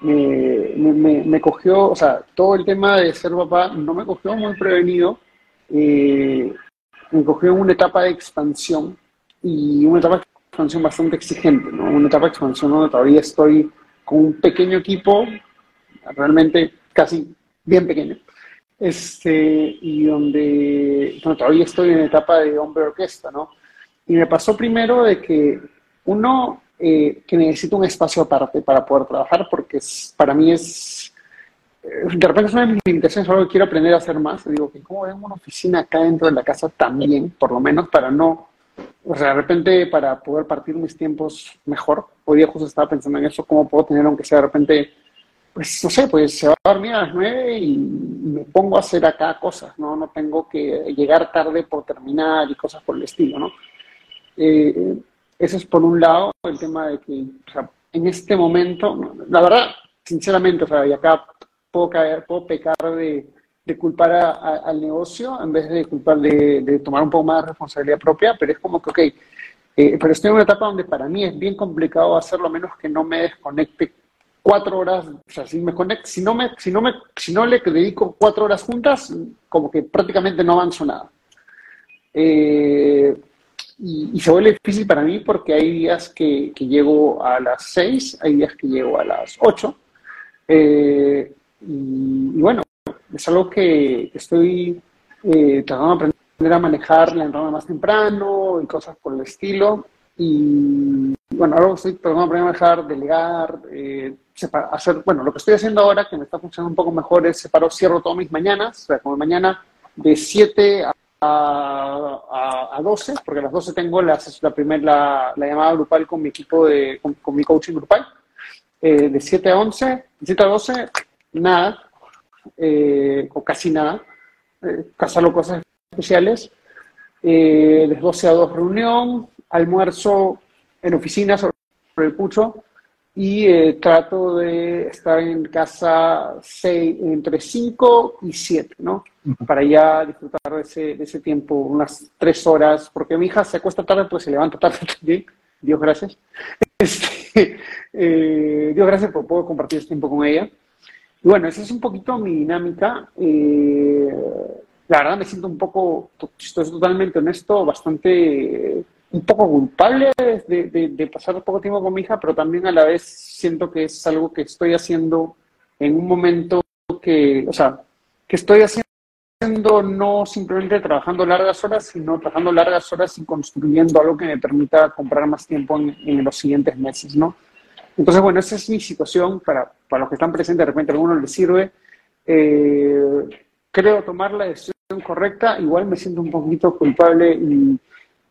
me, me, cogió, o sea, todo el tema de ser papá no me cogió muy prevenido. Eh, me cogió en una etapa de expansión y una etapa de expansión bastante exigente, ¿no? Una etapa de expansión donde todavía estoy con un pequeño equipo, realmente casi bien pequeño, este, y donde, todavía estoy en etapa de hombre orquesta, ¿no? Y me pasó primero de que uno eh, que necesita un espacio aparte para poder trabajar, porque para mí es de repente de mis limitaciones, que quiero aprender a hacer más. Digo, que cómo tengo una oficina acá dentro de la casa también, por lo menos para no, o sea, de repente para poder partir mis tiempos mejor. Hoy día justo estaba pensando en eso, cómo puedo tener, aunque sea de repente, pues no sé, pues se va a dormir a las nueve y me pongo a hacer acá cosas, ¿no? No tengo que llegar tarde por terminar y cosas por el estilo, ¿no? Eh, eso es por un lado, el tema de que, o sea, en este momento, la verdad, sinceramente, o sea, y acá puedo, caer, puedo pecar de, culpar al negocio en vez de culpar de, tomar un poco más de responsabilidad propia, pero es como que, ok, eh, pero estoy en una etapa donde para mí es bien complicado hacerlo a menos que no me desconecte cuatro horas, o sea, si me conecto, si no me, si no me, si no le dedico cuatro horas juntas, como que prácticamente no avanzo nada. Eh, y, se vuelve difícil para mí porque hay días que, que llego a las seis, hay días que llego a las ocho, eh, y, bueno, es algo que estoy eh, tratando de aprender a manejar la entrada más temprano y cosas por el estilo. Y bueno, ahora estoy tratando de aprender a manejar, delegar, eh, hacer, bueno, lo que estoy haciendo ahora que me está funcionando un poco mejor es separo, cierro todas mis mañanas, o sea, como mañana de 7 a, a, 12, porque a las 12 tengo la, la, primer, la, llamada grupal con mi equipo, de, con, mi coaching grupal. Eh, de 7 a 11, de 7 a 12 nada, eh, o casi nada, eh, cosas especiales. Eh, de 12 a 2 reunión, almuerzo en oficina sobre el pucho y eh, trato de estar en casa seis, entre 5 y 7, ¿no? Para ya disfrutar de ese, de ese tiempo, unas 3 horas, porque mi hija se acuesta tarde, pues se levanta tarde [laughs] también, Dios gracias. [laughs] Este, Dios gracias por poder compartir este tiempo con ella. Bueno, esa es un poquito mi dinámica. Eh, la verdad me siento un poco, estoy totalmente honesto, bastante, un poco culpable de, de, pasar poco tiempo con mi hija, pero también a la vez siento que es algo que estoy haciendo en un momento que, o sea, que estoy haciendo no simplemente trabajando largas horas, sino trabajando largas horas y construyendo algo que me permita comprar más tiempo en los siguientes meses, ¿no? Entonces, bueno, esa es mi situación para, para los que están presentes, de repente a alguno les sirve. Eh, creo tomar la decisión correcta, igual me siento un poquito culpable y,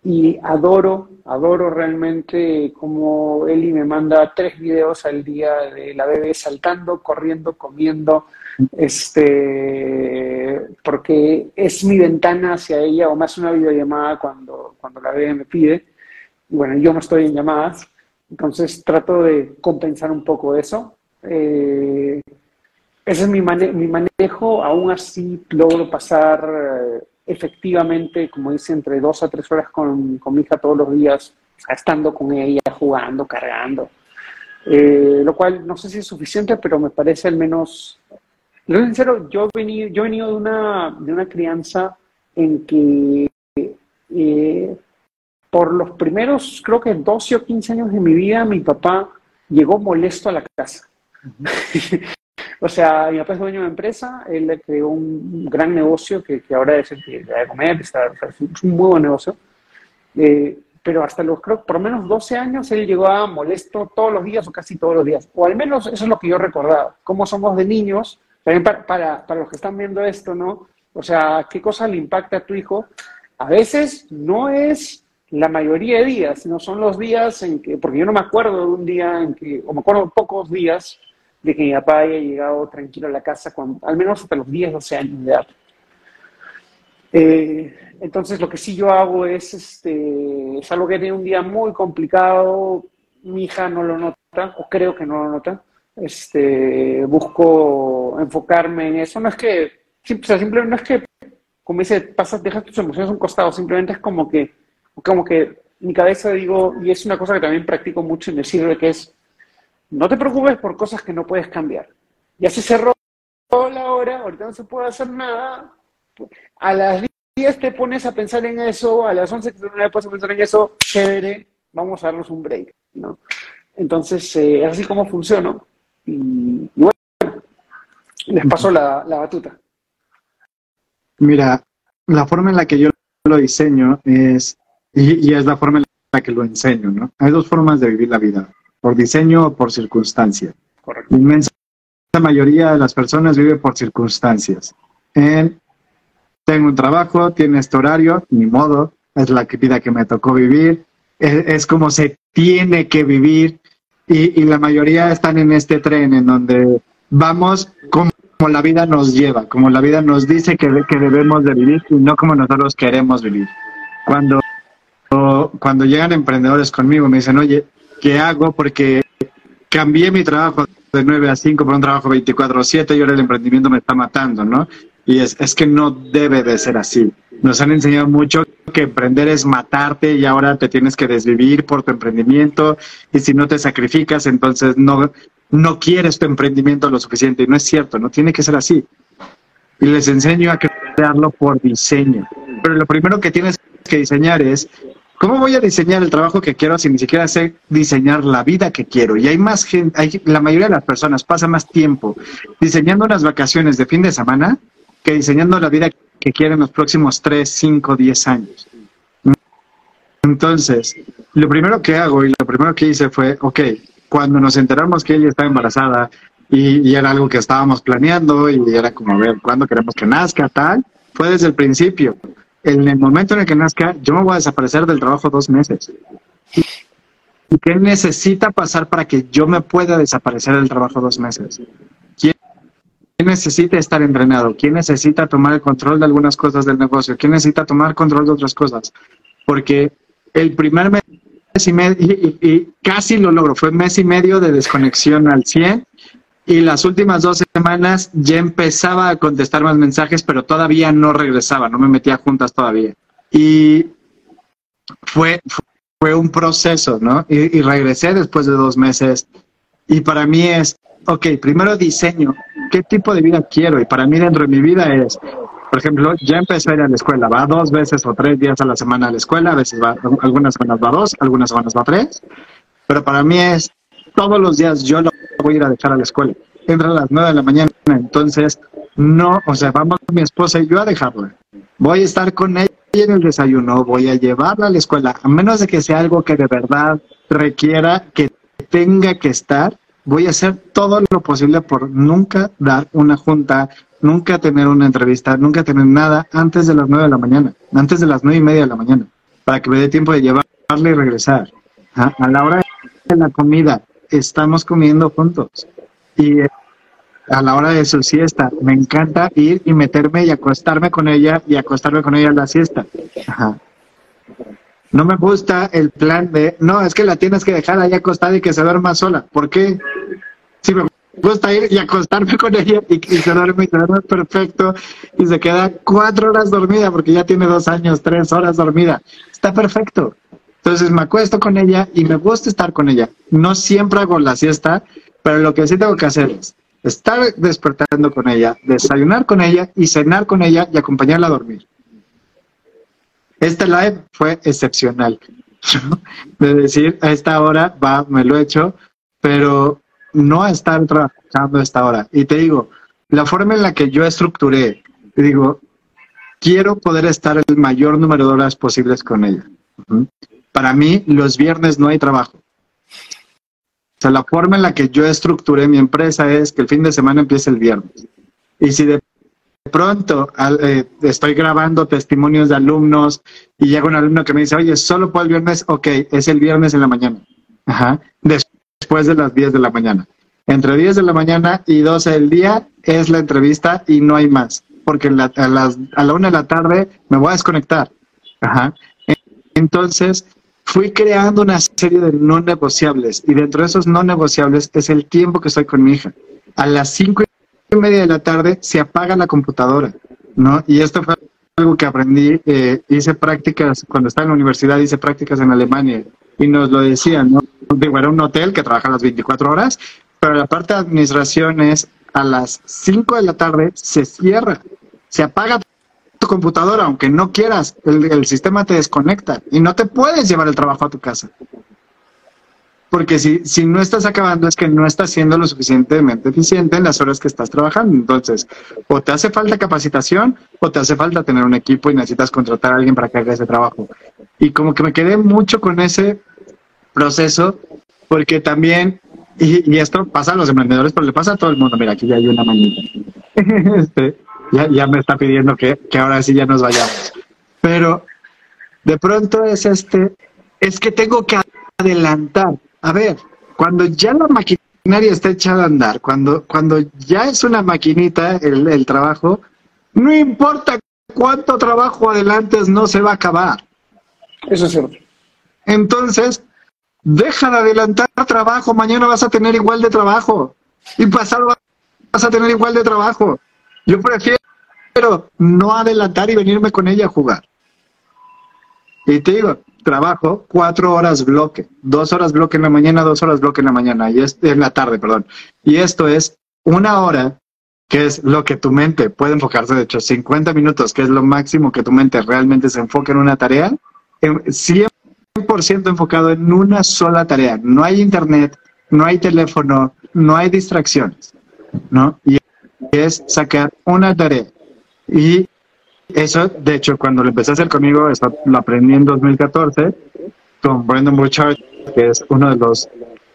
y adoro, adoro realmente como Eli me manda tres videos al día de la bebé saltando, corriendo, comiendo, este, porque es mi ventana hacia ella o más una videollamada cuando, cuando la bebé me pide. bueno, yo no estoy en llamadas, entonces trato de compensar un poco eso. Eh, ese es mi, mi, manejo, aún así logro pasar eh, efectivamente, como dice, entre dos a tres horas con, con mi hija todos los días, estando con ella, jugando, cargando. Eh, lo cual no sé si es suficiente, pero me parece al menos... Lo sincero, yo he venido, yo he venido de, una, de una crianza en que por los primeros, creo que 12 o 15 años de mi vida, mi papá llegó molesto a la casa. [laughs] o sea, mi papá es dueño de empresa, él creó un gran negocio que, que ahora es el de comer, está, es un muy buen negocio. Eh, pero hasta los, creo, por lo menos 12 años, él llegó a molesto todos los días o casi todos los días. O al menos eso es lo que yo recordaba. Cómo somos de niños, también para, para, para los que están viendo esto, ¿no? O sea, ¿qué cosa le impacta a tu hijo? A veces no es la mayoría de días, sino son los días en que, porque yo no me acuerdo de un día en que, o me acuerdo de pocos días de que mi papá haya llegado tranquilo a la casa, cuando, al menos hasta los 10, 12 años de edad. Eh, entonces, lo que sí yo hago es, este, es algo que tiene un día muy complicado, mi hija no lo nota, o creo que no lo nota, este, busco enfocarme en eso, no es que, o sea, simplemente no es que, como dice, pasas, dejas tus emociones a un costado, simplemente es como que, como que mi cabeza digo, y es una cosa que también practico mucho en decirle que es, no te preocupes por cosas que no puedes cambiar. Ya se cerró la hora, ahorita no se puede hacer nada, a las 10 te pones a pensar en eso, a las 11 te pones a pensar en eso, chévere, vamos a darnos un break, ¿no? Entonces, eh, es así como funciona. Y, bueno, les paso la, batuta. Mira, la forma en la que yo lo diseño es, y, es la forma en la que lo enseño, ¿no? Hay dos formas de vivir la vida, por diseño o por circunstancia. Correcto. La inmensa mayoría de las personas vive por circunstancias. En tengo un trabajo, tiene este horario, ni modo, es la vida que me tocó vivir, es, como se tiene que vivir y, la mayoría están en este tren en donde vamos como, la vida nos lleva, como la vida nos dice que, que debemos de vivir y no como nosotros queremos vivir. Cuando, cuando llegan emprendedores conmigo me dicen, oye, ¿qué hago? Porque cambié mi trabajo de 9 a 5 por un trabajo 24 a 7 y ahora el emprendimiento me está matando, ¿no? Y es, es que no debe de ser así. Nos han enseñado mucho que emprender es matarte y ahora te tienes que desvivir por tu emprendimiento y si no te sacrificas, entonces no, no quieres tu emprendimiento lo suficiente. Y no es cierto, no tiene que ser así. Y les enseño a crearlo por diseño. Pero lo primero que tienes que diseñar es ¿Cómo voy a diseñar el trabajo que quiero si ni siquiera sé diseñar la vida que quiero? Y hay más gente, la mayoría de las personas pasa más tiempo diseñando unas vacaciones de fin de semana que diseñando la vida que quieren los próximos 3, 5, 10 años. Entonces, lo primero que hago y lo primero que hice fue, ok, cuando nos enteramos que ella estaba embarazada y, era algo que estábamos planeando y era como, ver, ¿cuándo queremos que nazca? Tal, fue desde el principio. En el momento en el que nazca, yo me voy a desaparecer del trabajo dos meses. ¿Y qué necesita pasar para que yo me pueda desaparecer del trabajo dos meses? ¿Quién necesita estar entrenado? ¿Quién necesita tomar el control de algunas cosas del negocio? ¿Quién necesita tomar control de otras cosas? Porque el primer mes y medio, y, casi lo logro, fue mes y medio de desconexión al 100 y las últimas dos semanas ya empezaba a contestar más mensajes, pero todavía no regresaba, no me metía juntas todavía. Y fue, fue un proceso, ¿no? Y, regresé después de dos meses. Y para mí es, ok, primero diseño qué tipo de vida quiero. Y para mí dentro de mi vida es, por ejemplo, ya empecé a ir a la escuela, va dos veces o tres días a la semana a la escuela, a veces va, algunas semanas va dos, algunas semanas va tres, pero para mí es, todos los días yo lo voy a ir a dejar a la escuela. Entra a las nueve de la mañana, entonces no, o sea, vamos mi esposa y yo a dejarla. Voy a estar con ella en el desayuno, voy a llevarla a la escuela, a menos de que sea algo que de verdad requiera que tenga que estar, voy a hacer todo lo posible por nunca dar una junta, nunca tener una entrevista, nunca tener nada antes de las nueve de la mañana, antes de las nueve y media de la mañana, para que me dé tiempo de llevarle y regresar. A la hora de la comida, estamos comiendo juntos. Y eh, a la hora de su siesta, me encanta ir y meterme y acostarme con ella y acostarme con ella en la siesta. No me gusta el plan de, no, es que la tienes que dejar ahí acostada y que se duerma sola. ¿Por qué? Si me gusta ir y acostarme con ella y, y se duerme y se duerme perfecto y se queda cuatro horas dormida porque ya tiene dos años, tres horas dormida. Está perfecto. Entonces me acuesto con ella y me gusta estar con ella. No siempre hago la siesta, pero lo que sí tengo que hacer es estar despertando con ella, desayunar con ella y cenar con ella y acompañarla a dormir. Este live fue excepcional. De decir, a esta hora, va, me lo he hecho, pero no estar trabajando a esta hora. Y te digo, la forma en la que yo estructuré, digo, quiero poder estar el mayor número de horas posibles con ella. Para mí, los viernes no hay trabajo. O sea, la forma en la que yo estructuré mi empresa es que el fin de semana empiece el viernes. Y si de pronto eh, estoy grabando testimonios de alumnos y llega un alumno que me dice, oye, solo puedo el viernes, ok, es el viernes en la mañana. Ajá. Después de las 10 de la mañana. Entre 10 de la mañana y 12 del día es la entrevista y no hay más. Porque a, las, a la 1 de la tarde me voy a desconectar. Ajá. Entonces, fui creando una serie de no negociables y dentro de esos no negociables es el tiempo que estoy con mi hija. A las cinco y media de la tarde se apaga la computadora, ¿no? Y esto fue algo que aprendí, eh, hice prácticas, cuando estaba en la universidad hice prácticas en Alemania y nos lo decían, ¿no? Digo, era un hotel que trabaja las 24 horas, pero la parte de administración es a las 5 de la tarde se cierra, se apaga tu computadora, aunque no quieras, el, sistema te desconecta y no te puedes llevar el trabajo a tu casa. Porque si, si no estás acabando es que no estás siendo lo suficientemente eficiente en las horas que estás trabajando. Entonces, o te hace falta capacitación o te hace falta tener un equipo y necesitas contratar a alguien para que haga ese trabajo. Y como que me quedé mucho con ese proceso porque también, y, y esto pasa a los emprendedores, pero le pasa a todo el mundo. Mira, aquí ya hay una manita. [laughs] este, ya, ya me está pidiendo que, que ahora sí ya nos vayamos. Pero de pronto es este, es que tengo que adelantar. A ver, cuando ya la maquinaria está echada a andar, cuando, cuando ya es una maquinita el, el trabajo, no importa cuánto trabajo adelantes, no se va a acabar. Eso es cierto. Entonces, deja de adelantar trabajo, mañana vas a tener igual de trabajo y pasado vas a tener igual de trabajo. Yo prefiero no adelantar y venirme con ella a jugar. Y te digo, trabajo cuatro horas bloque, dos horas bloque en la mañana, dos horas bloque en la mañana, y es en la tarde, perdón. Y esto es una hora, que es lo que tu mente puede enfocarse, de hecho, 50 minutos, que es lo máximo que tu mente realmente se enfoque en una tarea, 100% enfocado en una sola tarea. No hay internet, no hay teléfono, no hay distracciones, ¿no? Es sacar una tarea. Y eso, de hecho, cuando lo empecé a hacer conmigo, eso lo aprendí en 2014 con Brandon Bouchard, que es uno de los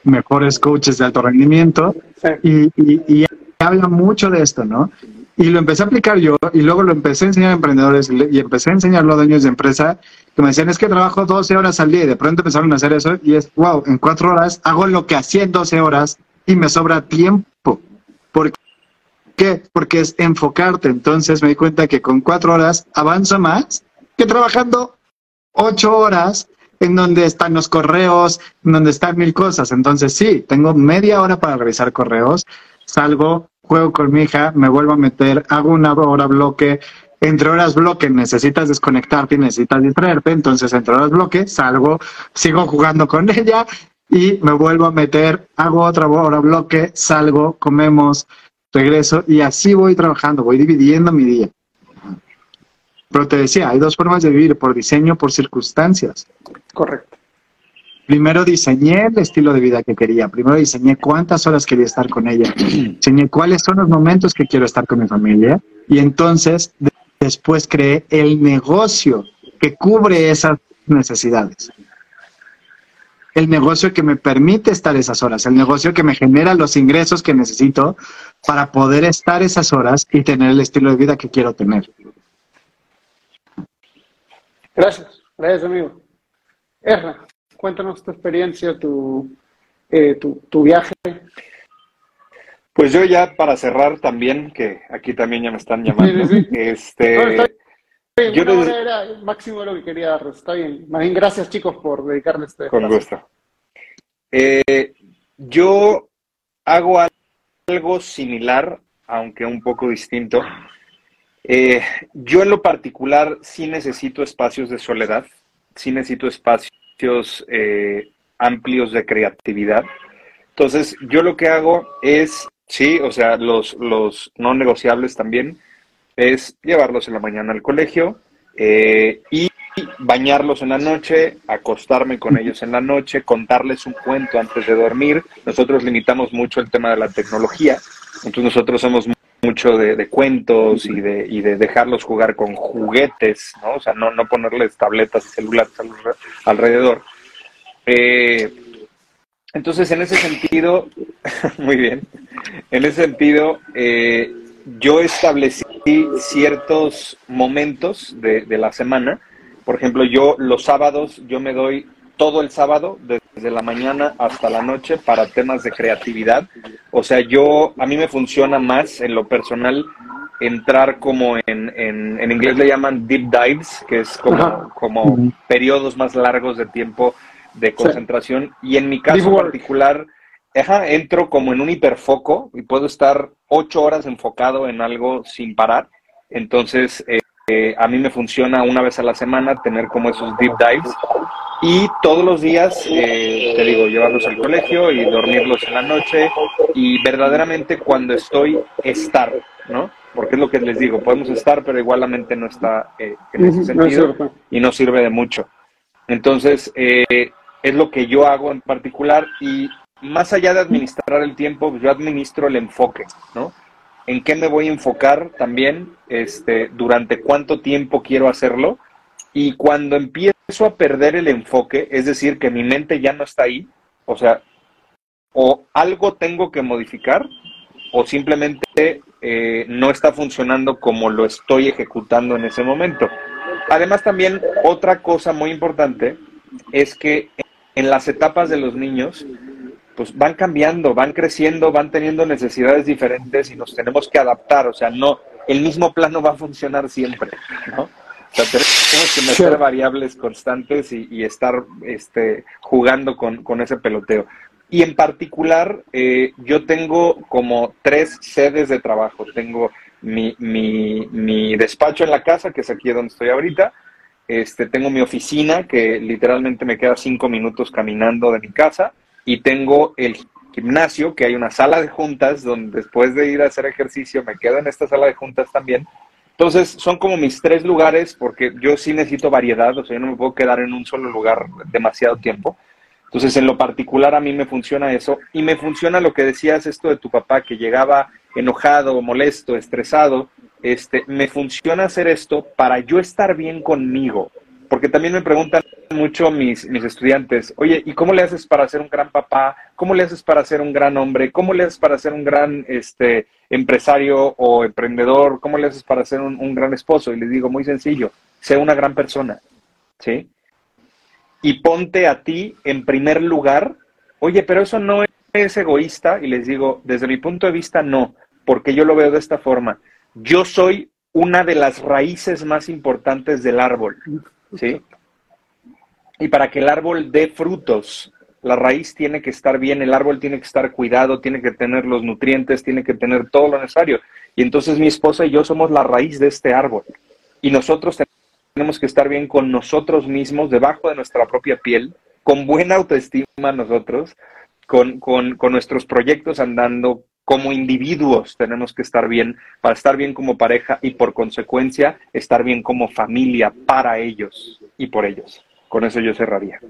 mejores coaches de alto rendimiento, y, y, habla mucho de esto, ¿no? Y lo empecé a aplicar yo, y luego lo empecé a enseñar a emprendedores, y empecé a enseñarlo a dueños de empresa, que me decían, es que trabajo 12 horas al día, y de pronto empezaron a hacer eso, y es, wow, en cuatro horas hago lo que hacía en 12 horas, y me sobra tiempo. Qué? Porque es enfocarte. Entonces me di cuenta que con cuatro horas avanzo más que trabajando ocho horas en donde están los correos, en donde están mil cosas. Entonces sí, tengo media hora para revisar correos, salgo, juego con mi hija, me vuelvo a meter, hago una hora bloque, entre horas bloque necesitas desconectarte y necesitas distraerte, entonces entre horas bloque salgo, sigo jugando con [laughs] ella y me vuelvo a meter, hago otra hora bloque, salgo, comemos, regreso y así voy trabajando, voy dividiendo mi día. Pero te decía, hay dos formas de vivir, por diseño, por circunstancias. Correcto. Primero diseñé el estilo de vida que quería, primero diseñé cuántas horas quería estar con ella, [clears throat] diseñé cuáles son los momentos que quiero estar con mi familia y entonces después creé el negocio que cubre esas necesidades el negocio que me permite estar esas horas, el negocio que me genera los ingresos que necesito para poder estar esas horas y tener el estilo de vida que quiero tener. Gracias, gracias amigo. Erra, cuéntanos tu experiencia, tu, eh, tu, viaje. Pues yo ya para cerrar también, que aquí también ya me están llamando, este, bien, Yo una era máximo lo que quería dar, está bien. Más bien, gracias chicos por dedicarle este Con gusto. Eh, yo hago algo similar, aunque un poco distinto. Eh, yo en lo particular sí necesito espacios de soledad, sí necesito espacios eh, amplios de creatividad. Entonces, yo lo que hago es, sí, o sea, los, los no negociables también, es llevarlos en la mañana al colegio eh, y bañarlos en la noche, acostarme con ellos en la noche, contarles un cuento antes de dormir. Nosotros limitamos mucho el tema de la tecnología, entonces nosotros somos mucho de, cuentos y de, y de dejarlos jugar con juguetes, ¿no? O sea, no, no ponerles tabletas y celulares alrededor. Eh, entonces, en ese sentido, [laughs] muy bien, en ese sentido, eh, yo establecí ciertos momentos de, de, la semana. Por ejemplo, yo los sábados, yo me doy todo el sábado, desde la mañana hasta la noche, para temas de creatividad. O sea, yo, a mí me funciona más en lo personal entrar como en, en, en inglés le llaman deep dives, que es como, como periodos más largos de tiempo de concentración. Y en mi caso particular, entro como en un hiperfoco y puedo estar ocho horas enfocado en algo sin parar. Entonces, eh, eh, a mí me funciona una vez a la semana tener como esos deep dives y todos los días, eh, te digo, llevarlos al colegio y dormirlos en la noche y verdaderamente cuando estoy, estar, ¿no? Porque es lo que les digo, podemos estar, pero igual la mente no está en ese sentido y no sirve de mucho. Entonces, es lo que yo hago en particular y más allá de administrar el tiempo, yo administro el enfoque, ¿no? ¿En qué me voy a enfocar también? Este, durante cuánto tiempo quiero hacerlo y cuando empiezo a perder el enfoque, es decir, que mi mente ya no está ahí, o sea, o algo tengo que modificar o simplemente eh, no está funcionando como lo estoy ejecutando en ese momento. Además, también otra cosa muy importante es que en las etapas de los niños, pues van cambiando, van creciendo, van teniendo necesidades diferentes y nos tenemos que adaptar. O sea, no, el mismo plano va a funcionar siempre, ¿no? O sea, tenemos que meter variables constantes y, estar este, jugando con, ese peloteo. Y en particular, eh, yo tengo como tres sedes de trabajo. Tengo mi, mi, mi despacho en la casa, que es aquí donde estoy ahorita, este, tengo mi oficina, que literalmente me queda cinco minutos caminando de mi casa, y tengo el gimnasio, que hay una sala de juntas, donde después de ir a hacer ejercicio me quedo en esta sala de juntas también. Entonces, son como mis tres lugares, porque yo sí necesito variedad, o sea, yo no me puedo quedar en un solo lugar demasiado tiempo. Entonces, en lo particular, a mí me funciona eso. Y me funciona lo que decías, esto de tu papá, que llegaba enojado, molesto, estresado, este, me funciona hacer esto para yo estar bien conmigo. Porque también me preguntan mucho mis, mis estudiantes, oye, ¿y cómo le haces para ser un gran papá? ¿Cómo le haces para ser un gran hombre? ¿Cómo le haces para ser un gran este, empresario o emprendedor? ¿Cómo le haces para ser un, un gran esposo? Y les digo, muy sencillo, sé una gran persona, ¿sí? Y ponte a ti en primer lugar. Oye, pero eso no es egoísta. Y les digo, desde mi punto de vista, no, porque yo lo veo de esta forma yo soy una de las raíces más importantes del árbol, ¿sí? Y para que el árbol dé frutos, la raíz tiene que estar bien, el árbol tiene que estar cuidado, tiene que tener los nutrientes, tiene que tener todo lo necesario. Y entonces mi esposa y yo somos la raíz de este árbol. Y nosotros tenemos que estar bien con nosotros mismos, debajo de nuestra propia piel, con buena autoestima nosotros, con, con, con nuestros proyectos andando, como individuos tenemos que estar bien para estar bien como pareja y por consecuencia estar bien como familia para ellos y por ellos. Con eso yo cerraría.